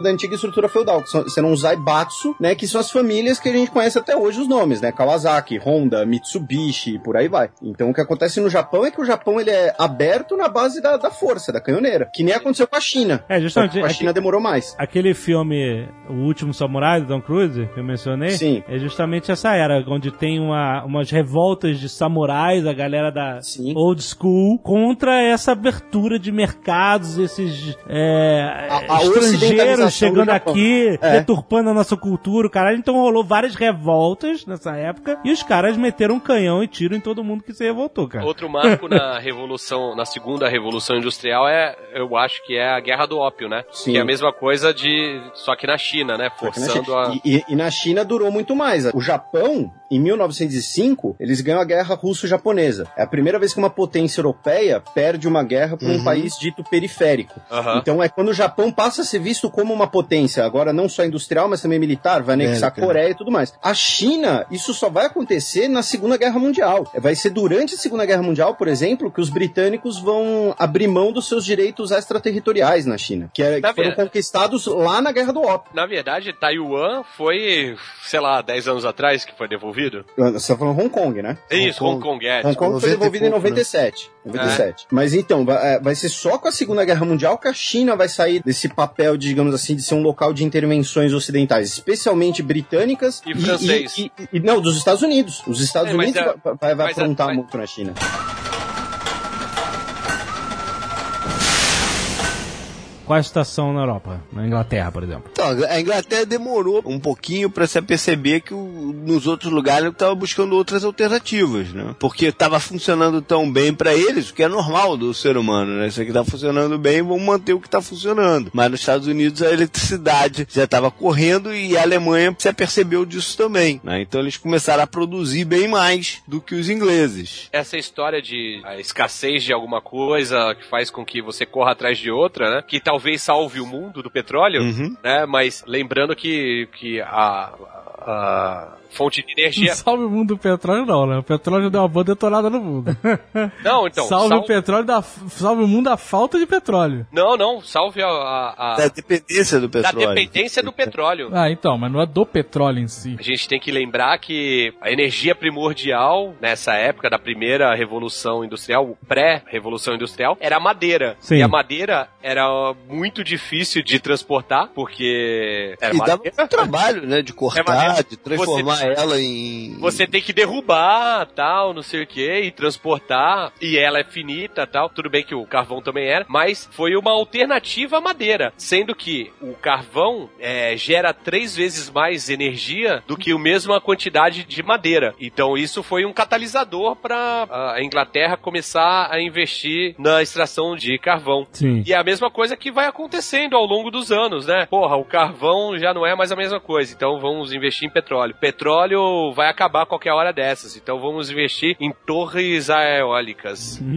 da antiga estrutura feudal, que são, serão os Zaibatsu, né, que são as famílias que a gente conhece até hoje os nomes, né, Kawasaki, Honda, Mitsubishi, e por aí vai. Então o que acontece no Japão é que o Japão ele é aberto na base da, da força, da canhoneira, que nem aconteceu com a China. É, justamente. A China demorou mais. Aquele filme O Último Samurai, do Tom Cruise, que eu mencionei, Sim. é justamente essa era, onde tem uma, umas revoltas de samurais, a galera da Sim. old school, contra essa abertura de mercados, esses é, A- a estrangeiros chegando aqui, É. deturpando a nossa cultura, o caralho. Então rolou várias revoltas nessa época, e os caras meteram um canhão e tiro em todo mundo que se revoltou, cara. Outro marco na [LAUGHS] revolução, na segunda revolução industrial é, eu acho que é a guerra do ópio, né? Sim. Que é a mesma coisa de, só que na China, né? Que na Forçando China- a e, e- e na China durou muito mais. O Japão, em 1905, eles ganham a guerra russo-japonesa. É a primeira vez que uma potência europeia perde uma guerra por um país dito periférico. Aham. Então é quando o Japão passa a ser visto como uma potência, agora não só industrial, mas também militar, vai anexar É, a Coreia e tudo mais. A China, isso só vai acontecer na Segunda Guerra Mundial. Vai ser durante a Segunda Guerra Mundial, por exemplo, que os britânicos vão abrir mão dos seus direitos extraterritoriais na China, que, é- Tá que foram conquistados lá na Guerra do Ópio. Na verdade, Taiwan foi, sei lá, 10 anos atrás que foi devolvido. Você tá falando Hong Kong, né? É isso, Hong Hong Kong, é. Hong Kong foi 90 devolvido em pouco, né? 97. 97. Mas então, vai, é, vai ser só com a Segunda Guerra Mundial que a China vai sair desse papel, de, digamos assim, de ser um local de intervenções ocidentais, especialmente britânicas E francês. E, e- e- não, dos Estados Unidos. Os Estados É, Unidos a- vai, vai, vai mas a- aprontar mas- muito na China. Qual a situação na Europa? Na Inglaterra, por exemplo. Então, a Inglaterra demorou um pouquinho para se perceber que o- nos outros lugares estava buscando outras alternativas, né? Porque estava funcionando tão bem para eles, o que é normal do ser humano, né? Isso aqui está funcionando bem, vamos manter o que está funcionando. Mas nos Estados Unidos a eletricidade já estava correndo e a Alemanha se apercebeu disso também, né? Então eles começaram a produzir bem mais do que os ingleses. Essa história de a escassez de alguma coisa que faz com que você corra atrás de outra, né? Que talvez salve o mundo do petróleo, Uhum. né? Mas lembrando que, que a, a fonte de energia. [LAUGHS] Salve o mundo do petróleo, não, né? O petróleo deu uma boa detonada no mundo. [LAUGHS] Não, então. salve sal- o petróleo da. Salve o mundo da falta de petróleo. Não, não. Salve a, a- a- Da dependência do da petróleo. dependência do petróleo. Ah, então, mas não é do petróleo em si. A gente tem que lembrar que a energia primordial nessa época da primeira revolução industrial, pré-revolução industrial, era a madeira. Sim. E a madeira era muito difícil de transportar, porque era E dava madeira. muito trabalho, né? De cortar, maneiro. De transformar ela em. Você tem que derrubar, tal, não sei o que, e transportar, e ela é finita, tal. Tudo bem que o carvão também era, mas foi uma alternativa à madeira, sendo que o carvão é, gera três vezes mais energia do que a mesma quantidade de madeira. Então isso foi um catalisador para a Inglaterra começar a investir na extração de carvão. Sim. E é a mesma coisa que vai acontecendo ao longo dos anos, né? Porra, o carvão já não é mais a mesma coisa, então vamos investir em petróleo. Petróleo vai acabar a qualquer hora dessas, então vamos investir em torres eólicas. [LAUGHS]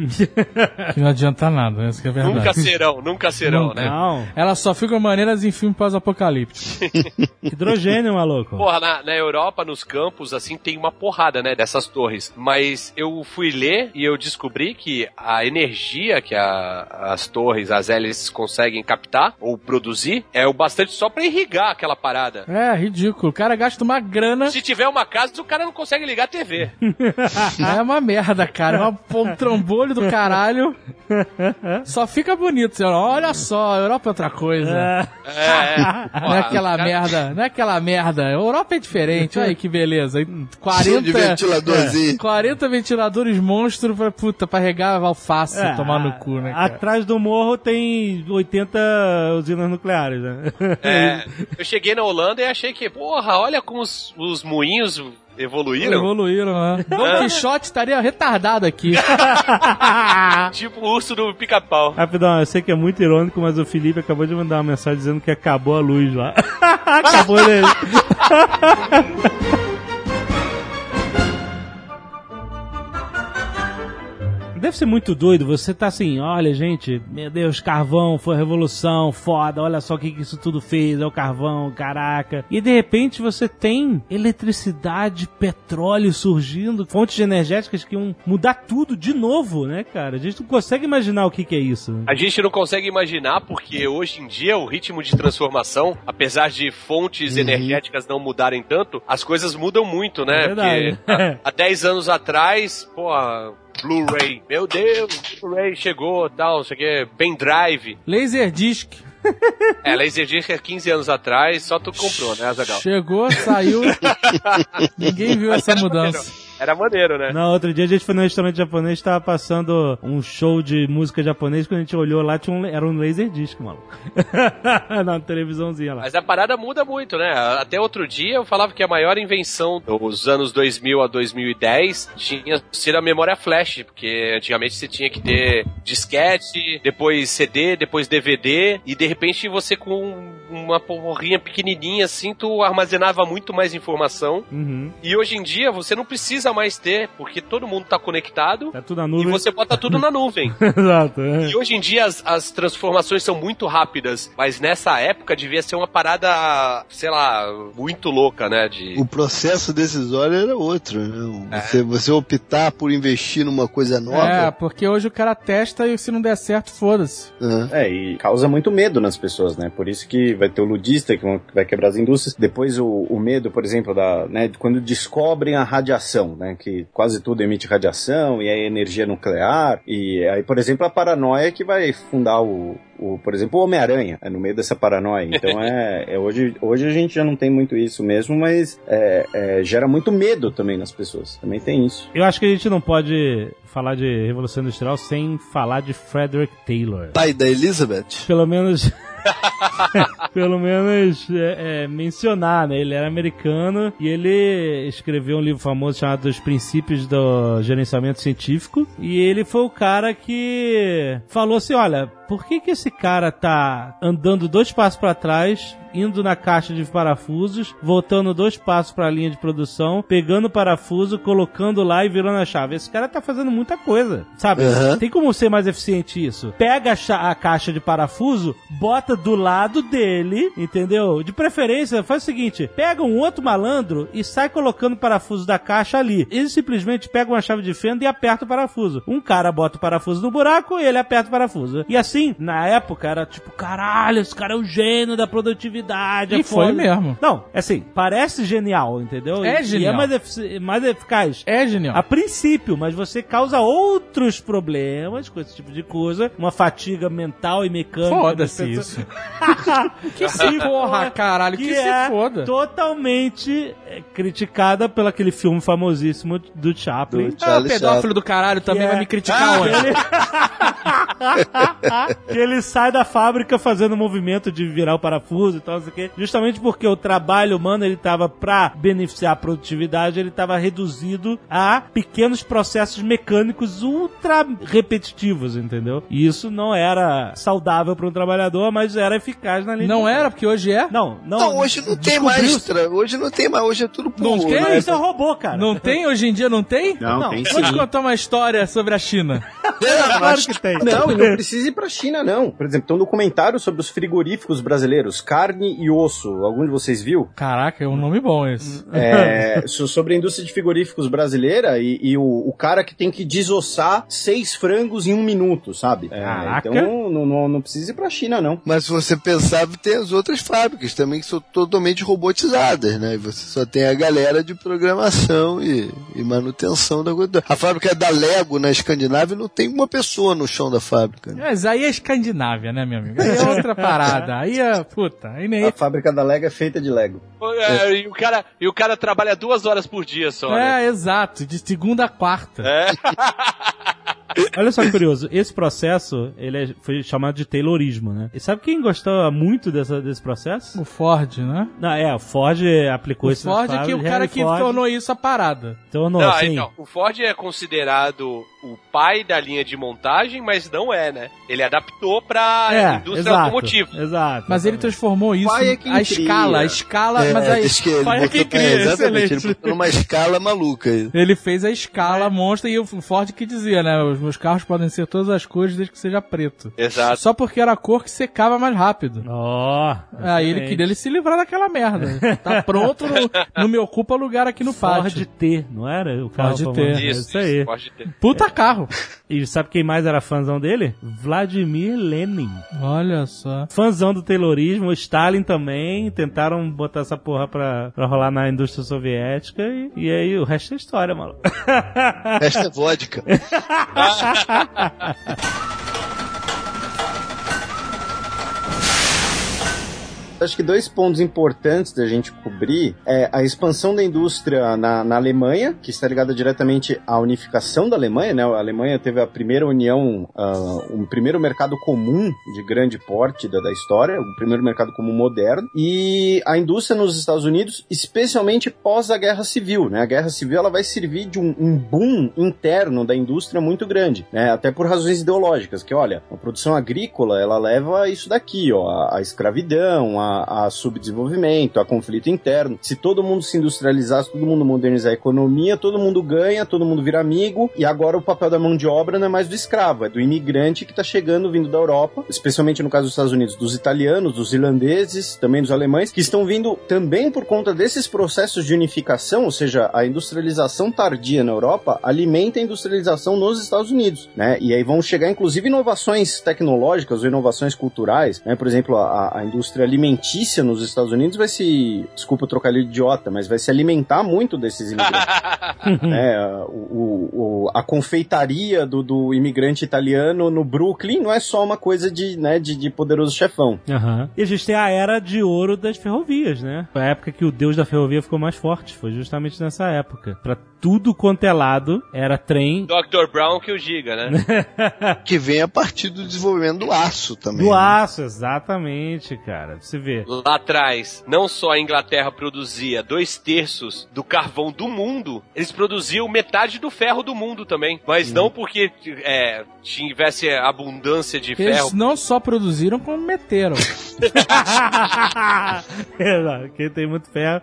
Que não adianta nada, essa que é verdade. Nunca serão, nunca serão, Nunca. né? Não. Elas só ficam maneiras em filme pós-apocalíptico. [LAUGHS] Hidrogênio, maluco. Porra, na, na Europa, nos campos, assim, tem uma porrada, né, dessas torres. Mas eu fui ler e eu descobri que a energia que a- as torres, as hélices conseguem captar ou produzir é o bastante só pra irrigar aquela parada. É, ridículo. O cara gasta uma grana. Se tiver uma casa, o cara não consegue ligar a TV. [LAUGHS] É uma merda, cara. É um trambolho do caralho. Só fica bonito. Você, olha só, a Europa é outra coisa. É, é. [LAUGHS] Não é aquela merda, não é aquela merda. A Europa é diferente, olha aí que beleza. Cheio de 40, ventiladorzinho. 40 ventiladores monstros pra, puta, pra regar alface É, tomar no cu, né? cara? Atrás do morro tem 80 usinas nucleares, né? É, eu cheguei na Holanda e achei que, porra, olha como os, os moinhos evoluíram. Evoluíram, né? [LAUGHS] Don Quixote estaria retardado aqui. [LAUGHS] Tipo o urso do pica-pau. Rapidão, eu sei que é muito irônico, mas o Felipe acabou de mandar uma mensagem dizendo que acabou a luz lá. [LAUGHS] acabou ele. Deve ser muito doido, você tá assim, olha gente, meu Deus, carvão, foi revolução, foda, olha só o que, que isso tudo fez, é o carvão, caraca. E de repente você tem eletricidade, petróleo surgindo, fontes energéticas que iam mudar tudo de novo, né, cara? A gente não consegue imaginar o que, que é isso. A gente não consegue imaginar porque hoje em dia o ritmo de transformação, apesar de fontes energéticas não mudarem tanto, as coisas mudam muito, né? É verdade. Porque há, há [LAUGHS] 10 anos atrás, pô, Blu-ray, meu Deus, Blu-ray chegou, tal, não sei o que, pendrive. Laserdisc. [LAUGHS] É, Laserdisc é 15 anos atrás, só tu comprou, né, Azagal? Chegou, saiu. [LAUGHS] Ninguém viu essa mudança. Era maneiro, né? No outro dia a gente foi num restaurante japonês e tava passando um show de música japonês. Quando a gente olhou lá, tinha um, era um laser disc, maluco. [LAUGHS] Na televisãozinha lá. Mas a parada muda muito, né? Até outro dia eu falava que a maior invenção dos anos 2000 a 2010 tinha sido a memória flash, porque antigamente você tinha que ter disquete, depois CD, depois DVD, e de repente você com uma porrinha pequenininha assim, tu armazenava muito mais informação. Uhum. E hoje em dia você não precisa mais ter, porque todo mundo tá conectado. Tá tudo na E nuvem. você bota tudo na nuvem. [LAUGHS] Exato. é. E hoje em dia as, as transformações são muito rápidas, mas nessa época devia ser uma parada, sei lá, muito louca, né? De... O processo decisório era outro, né? Você, você optar por investir numa coisa É, nova. porque hoje o cara testa e se não der certo, foda-se. né? É, e causa muito medo nas pessoas, né? Por isso que vai ter o ludista que vai quebrar as indústrias. Depois o, o medo, por exemplo, da, né, quando descobrem a radiação, né? Que quase tudo emite radiação e aí energia nuclear. E aí, por exemplo, a paranoia que vai fundar o, o por exemplo, o Homem-Aranha, é no meio dessa paranoia. Então é, é hoje, hoje a gente já não tem muito isso mesmo, mas é, é, gera muito medo também nas pessoas. Também tem isso. Eu acho que a gente não pode falar de Revolução Industrial sem falar de Frederick Taylor. Pai da Elizabeth? Pelo menos. [LAUGHS] [LAUGHS] pelo menos é, é, mencionar, né? Ele era americano e ele escreveu um livro famoso chamado Os Princípios do Gerenciamento Científico. E ele foi o cara que falou assim: olha, por que, que esse cara tá andando dois passos para trás, indo na caixa de parafusos, voltando dois passos para a linha de produção, pegando o parafuso, colocando lá e virando a chave? Esse cara tá fazendo muita coisa, sabe? Aham. Tem como ser mais eficiente isso? Pega a, a caixa de parafuso, bota do lado dele, entendeu? De preferência, faz o seguinte: pega um outro malandro e sai colocando o parafuso da caixa ali. Ele simplesmente pega uma chave de fenda e aperta o parafuso. Um cara bota o parafuso no buraco e ele aperta o parafuso. E assim assim, na época era tipo, caralho, esse cara é o gênio da produtividade. E é foi foda. mesmo. Não, é assim, parece genial, entendeu? É E- genial. E é mais, efici- mais eficaz. É genial. A princípio, mas você causa outros problemas com esse tipo de coisa, uma fatiga mental e mecânica. Foda-se das isso. [LAUGHS] Que se porra, caralho, que, que se é foda. totalmente é, criticada pelo aquele filme famosíssimo do Chaplin. Do Ah, pedófilo Chaplin. do caralho também vai é- me criticar onde? Ele... [LAUGHS] que ele sai da fábrica fazendo movimento de virar o parafuso e tal, não sei o quê. Justamente porque o trabalho humano, ele tava pra beneficiar a produtividade, ele tava reduzido a pequenos processos mecânicos ultra repetitivos, entendeu? E isso não era saudável para um trabalhador, mas era eficaz na linha Não era, porque hoje é. Não, não. Não, hoje não tem mais. Tra... Hoje não tem mais, hoje é tudo Não por- tem? Não, isso é robô, cara. Não tem? Hoje em dia não tem? Não, Não, tem Vou te contar uma história sobre a China. É, [LAUGHS] Claro que tem. Não, não precisa ir pra China, não. Por exemplo, tem um documentário sobre os frigoríficos brasileiros, carne e osso. Algum de vocês viu? Caraca, é um nome bom esse. É, [LAUGHS] so- sobre a indústria de frigoríficos brasileira e, e o, o cara que tem que desossar seis frangos em um minuto, sabe? É, Caraca. então não, não, não precisa ir pra China, não. Mas se você pensar, tem as outras fábricas também que são totalmente robotizadas, né? E você só tem a galera de programação e, e manutenção da coisa. A fábrica da Lego na Escandinávia não tem uma pessoa no chão da fábrica. né? Mas aí é Escandinávia, né, meu amigo? Aí é outra parada. Aí é, puta, aí nem... A fábrica da Lego é feita de Lego. É, e, o cara, e o cara trabalha duas horas por dia só, né? É, exato, de segunda a quarta. É. [LAUGHS] Olha só que curioso, esse processo, ele é- foi chamado de Taylorismo, né? E sabe quem gostava muito dessa, desse processo? O Ford, né? Não, é, o Ford aplicou O isso nas Ford é que o cara Henry que Ford tornou isso a parada. tornou, Não, assim, então, o Ford é considerado o pai da linha de montagem, mas não é, né? Ele adaptou pra é, indústria exato, automotiva. Exato. Mas ele transformou isso Pai é quem a escala, a escala, É, mas aí diz que ele pai é quem botou- cria, é, exatamente, excelente. ele botou numa escala maluca aí. Ele fez a escala monstra e o Ford que dizia, né? Os meus carros podem ser todas as cores desde que seja preto. Exato. Só porque era a cor que secava mais rápido. Ó, Aí ele queria ele se livrar daquela merda. [LAUGHS] Tá pronto, não, não me ocupa lugar aqui no Ford pátio. T, não era? O carro Ford? T. É Isso, isso aí. Pode ter. Puta carro. E sabe quem mais era fãzão dele? Vladimir Lenin. Olha só. Fãzão do Taylorismo, o Stalin também. Tentaram botar essa porra pra, pra rolar na indústria soviética. E, e aí o resto é história, maluco. Esta é vodka. [LAUGHS] Acho que dois pontos importantes da gente cobrir é a expansão da indústria na, na Alemanha, que está ligada diretamente à unificação da Alemanha, né? A Alemanha teve a primeira união, ah, um primeiro mercado comum de grande porte da, da história, o primeiro mercado comum moderno, e a indústria nos Estados Unidos, especialmente pós a Guerra Civil, né? A Guerra Civil ela vai servir de um, um boom interno da indústria muito grande, né? Até por razões ideológicas, que olha, a produção agrícola ela leva isso daqui, ó, a, a escravidão, a, a subdesenvolvimento, a conflito interno. Se todo mundo se industrializar, se todo mundo modernizar a economia, todo mundo ganha, todo mundo vira amigo, e agora o papel da mão de obra não é mais do escravo, é do imigrante que está chegando vindo da Europa, especialmente no caso dos Estados Unidos, dos italianos, dos irlandeses, também dos alemães, que estão vindo também por conta desses processos de unificação, ou seja, a industrialização tardia na Europa alimenta a industrialização nos Estados Unidos, né? E aí vão chegar inclusive inovações tecnológicas ou inovações culturais, né? Por exemplo, a, a indústria alimentícia nos Estados Unidos vai se, desculpa o trocadilho idiota, mas vai se alimentar muito desses imigrantes. [LAUGHS] né? O, o- a confeitaria do, do imigrante italiano no Brooklyn não é só uma coisa de, né, de, de poderoso chefão. Aham. E a gente tem a era de ouro das ferrovias, né? Foi a época que o deus da ferrovia ficou mais forte. Foi justamente nessa época. Pra tudo quanto é lado, era trem [LAUGHS] Dr. Brown que o diga, né? Que vem a partir do desenvolvimento do aço também. do né? aço, exatamente, cara. Você vê. Lá atrás, não só a Inglaterra produzia dois terços do carvão do mundo, eles produziam metade do ferro do mundo também. Mas não porque é, tivesse abundância de ferro. Eles não só produziram, como meteram. [LAUGHS] [LAUGHS] Quem tem muito ferro.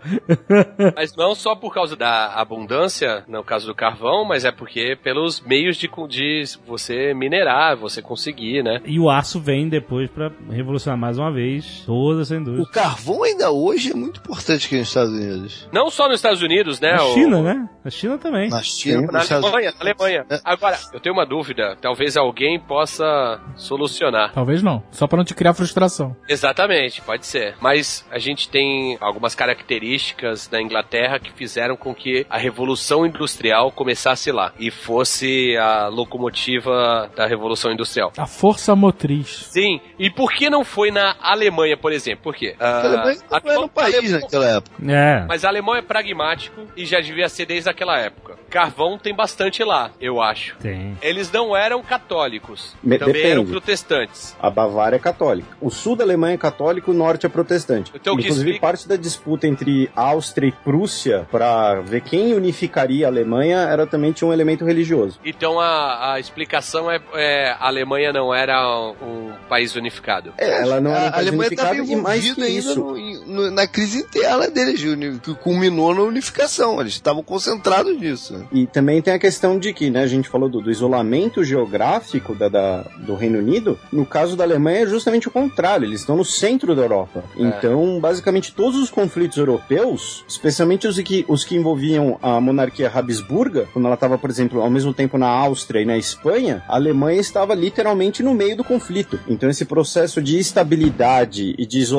Mas não só por causa da abundância, no caso do carvão, mas é porque pelos meios de, de você minerar, você conseguir, né? E o aço vem depois pra revolucionar mais uma vez toda essa O carvão ainda hoje é muito importante aqui nos Estados Unidos. Não só nos Estados Unidos, né? Na o- China, né? Na China também. Na China, Sim. Na Estados Alemanha, na Alemanha. É. Agora, eu tenho uma dúvida. Talvez alguém possa solucionar. Talvez não. Só pra não te criar frustração. Exatamente, pode ser. Mas a gente tem algumas características da Inglaterra que fizeram com que a Revolução Industrial começasse lá e fosse a locomotiva da Revolução Industrial. A força motriz. Sim, e por que não foi na Alemanha, por exemplo? Por quê? A Alemanha Ah, não era um país Alemanha- naquela época. É. Mas alemão é pragmático e já devia ser desde aquela época. Carvão tem bastante lá, eu acho. Tem. Eles não eram católicos, Me- também depende. eram protestantes. A Bavária é católica. O sul da Alemanha é católico, o norte é protestante. Então, Inclusive, explica- parte da disputa entre Áustria e Prússia para ver quem unificaria a Alemanha era também tinha um elemento religioso. Então a, a explicação é, é a Alemanha não era um país unificado. É, ela não era um a país Alemanha estava unificado envolvida ainda isso. no- no- na crise interna deles, que culminou na unificação. Eles estavam concentrados nisso. E também tem a questão de que, né, a gente falou do, do isolamento geográfico da, da- do Reino Unido. No caso da Alemanha é justamente o contrário, eles estão no centro da Europa. Então, basicamente, todos os conflitos europeus, especialmente os que, os que envolviam a monarquia Habsburga, quando ela estava, por exemplo, ao mesmo tempo na Áustria e na Espanha, a Alemanha estava literalmente no meio do conflito. Então, esse processo de estabilidade e de isolamento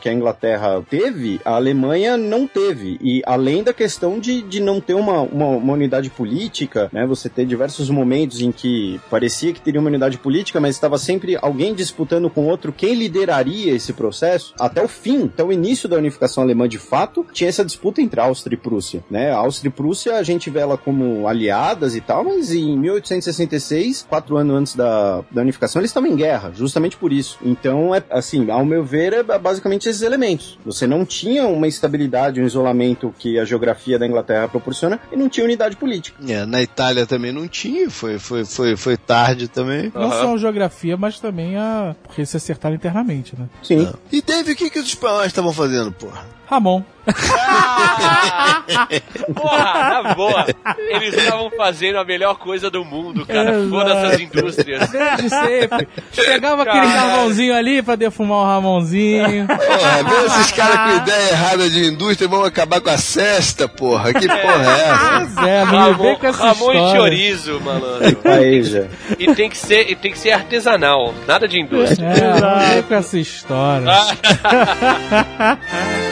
que a Inglaterra teve, a Alemanha não teve. E além da questão de, de não ter uma, uma, uma unidade política, né? Você ter diversos momentos em que parecia que teria uma unidade política, mas estava sempre alguém disputando com outro quem lideraria esse processo. Até o fim, até o início da unificação alemã de fato, tinha essa disputa entre Áustria e Prússia, né? Áustria e Prússia a gente vê ela como aliadas e tal, mas em 1866, quatro anos antes da, da unificação, eles estavam em guerra, justamente por isso. Então, é assim, ao meu ver, é basicamente esses elementos. Você não tinha uma estabilidade, um isolamento que a geografia da Inglaterra proporciona e não tinha unidade política. É, na Itália também não tinha, foi, foi, foi, foi tarde também. Não Aham. só a geografia, mas também a. Porque se acertaram internamente, né? Sim. E Dave, o que, que os espanhóis estavam fazendo, porra? Ramon. [LAUGHS] Porra, na boa. Eles estavam fazendo a melhor coisa do mundo, cara. Exato. Foda essas indústrias. Desde sempre. Pegava aquele Caralho. carvãozinho ali pra defumar o Ramonzinho. Porra, vê esses caras com ideia errada de indústria vão acabar com a cesta, porra. Que porra é essa? Pois é, Ramon, com essa Ramon e história. chorizo, malandro. [LAUGHS] Aí já. E tem que ser, e tem que ser artesanal, nada de indústria. É, não vem com essa história. [LAUGHS]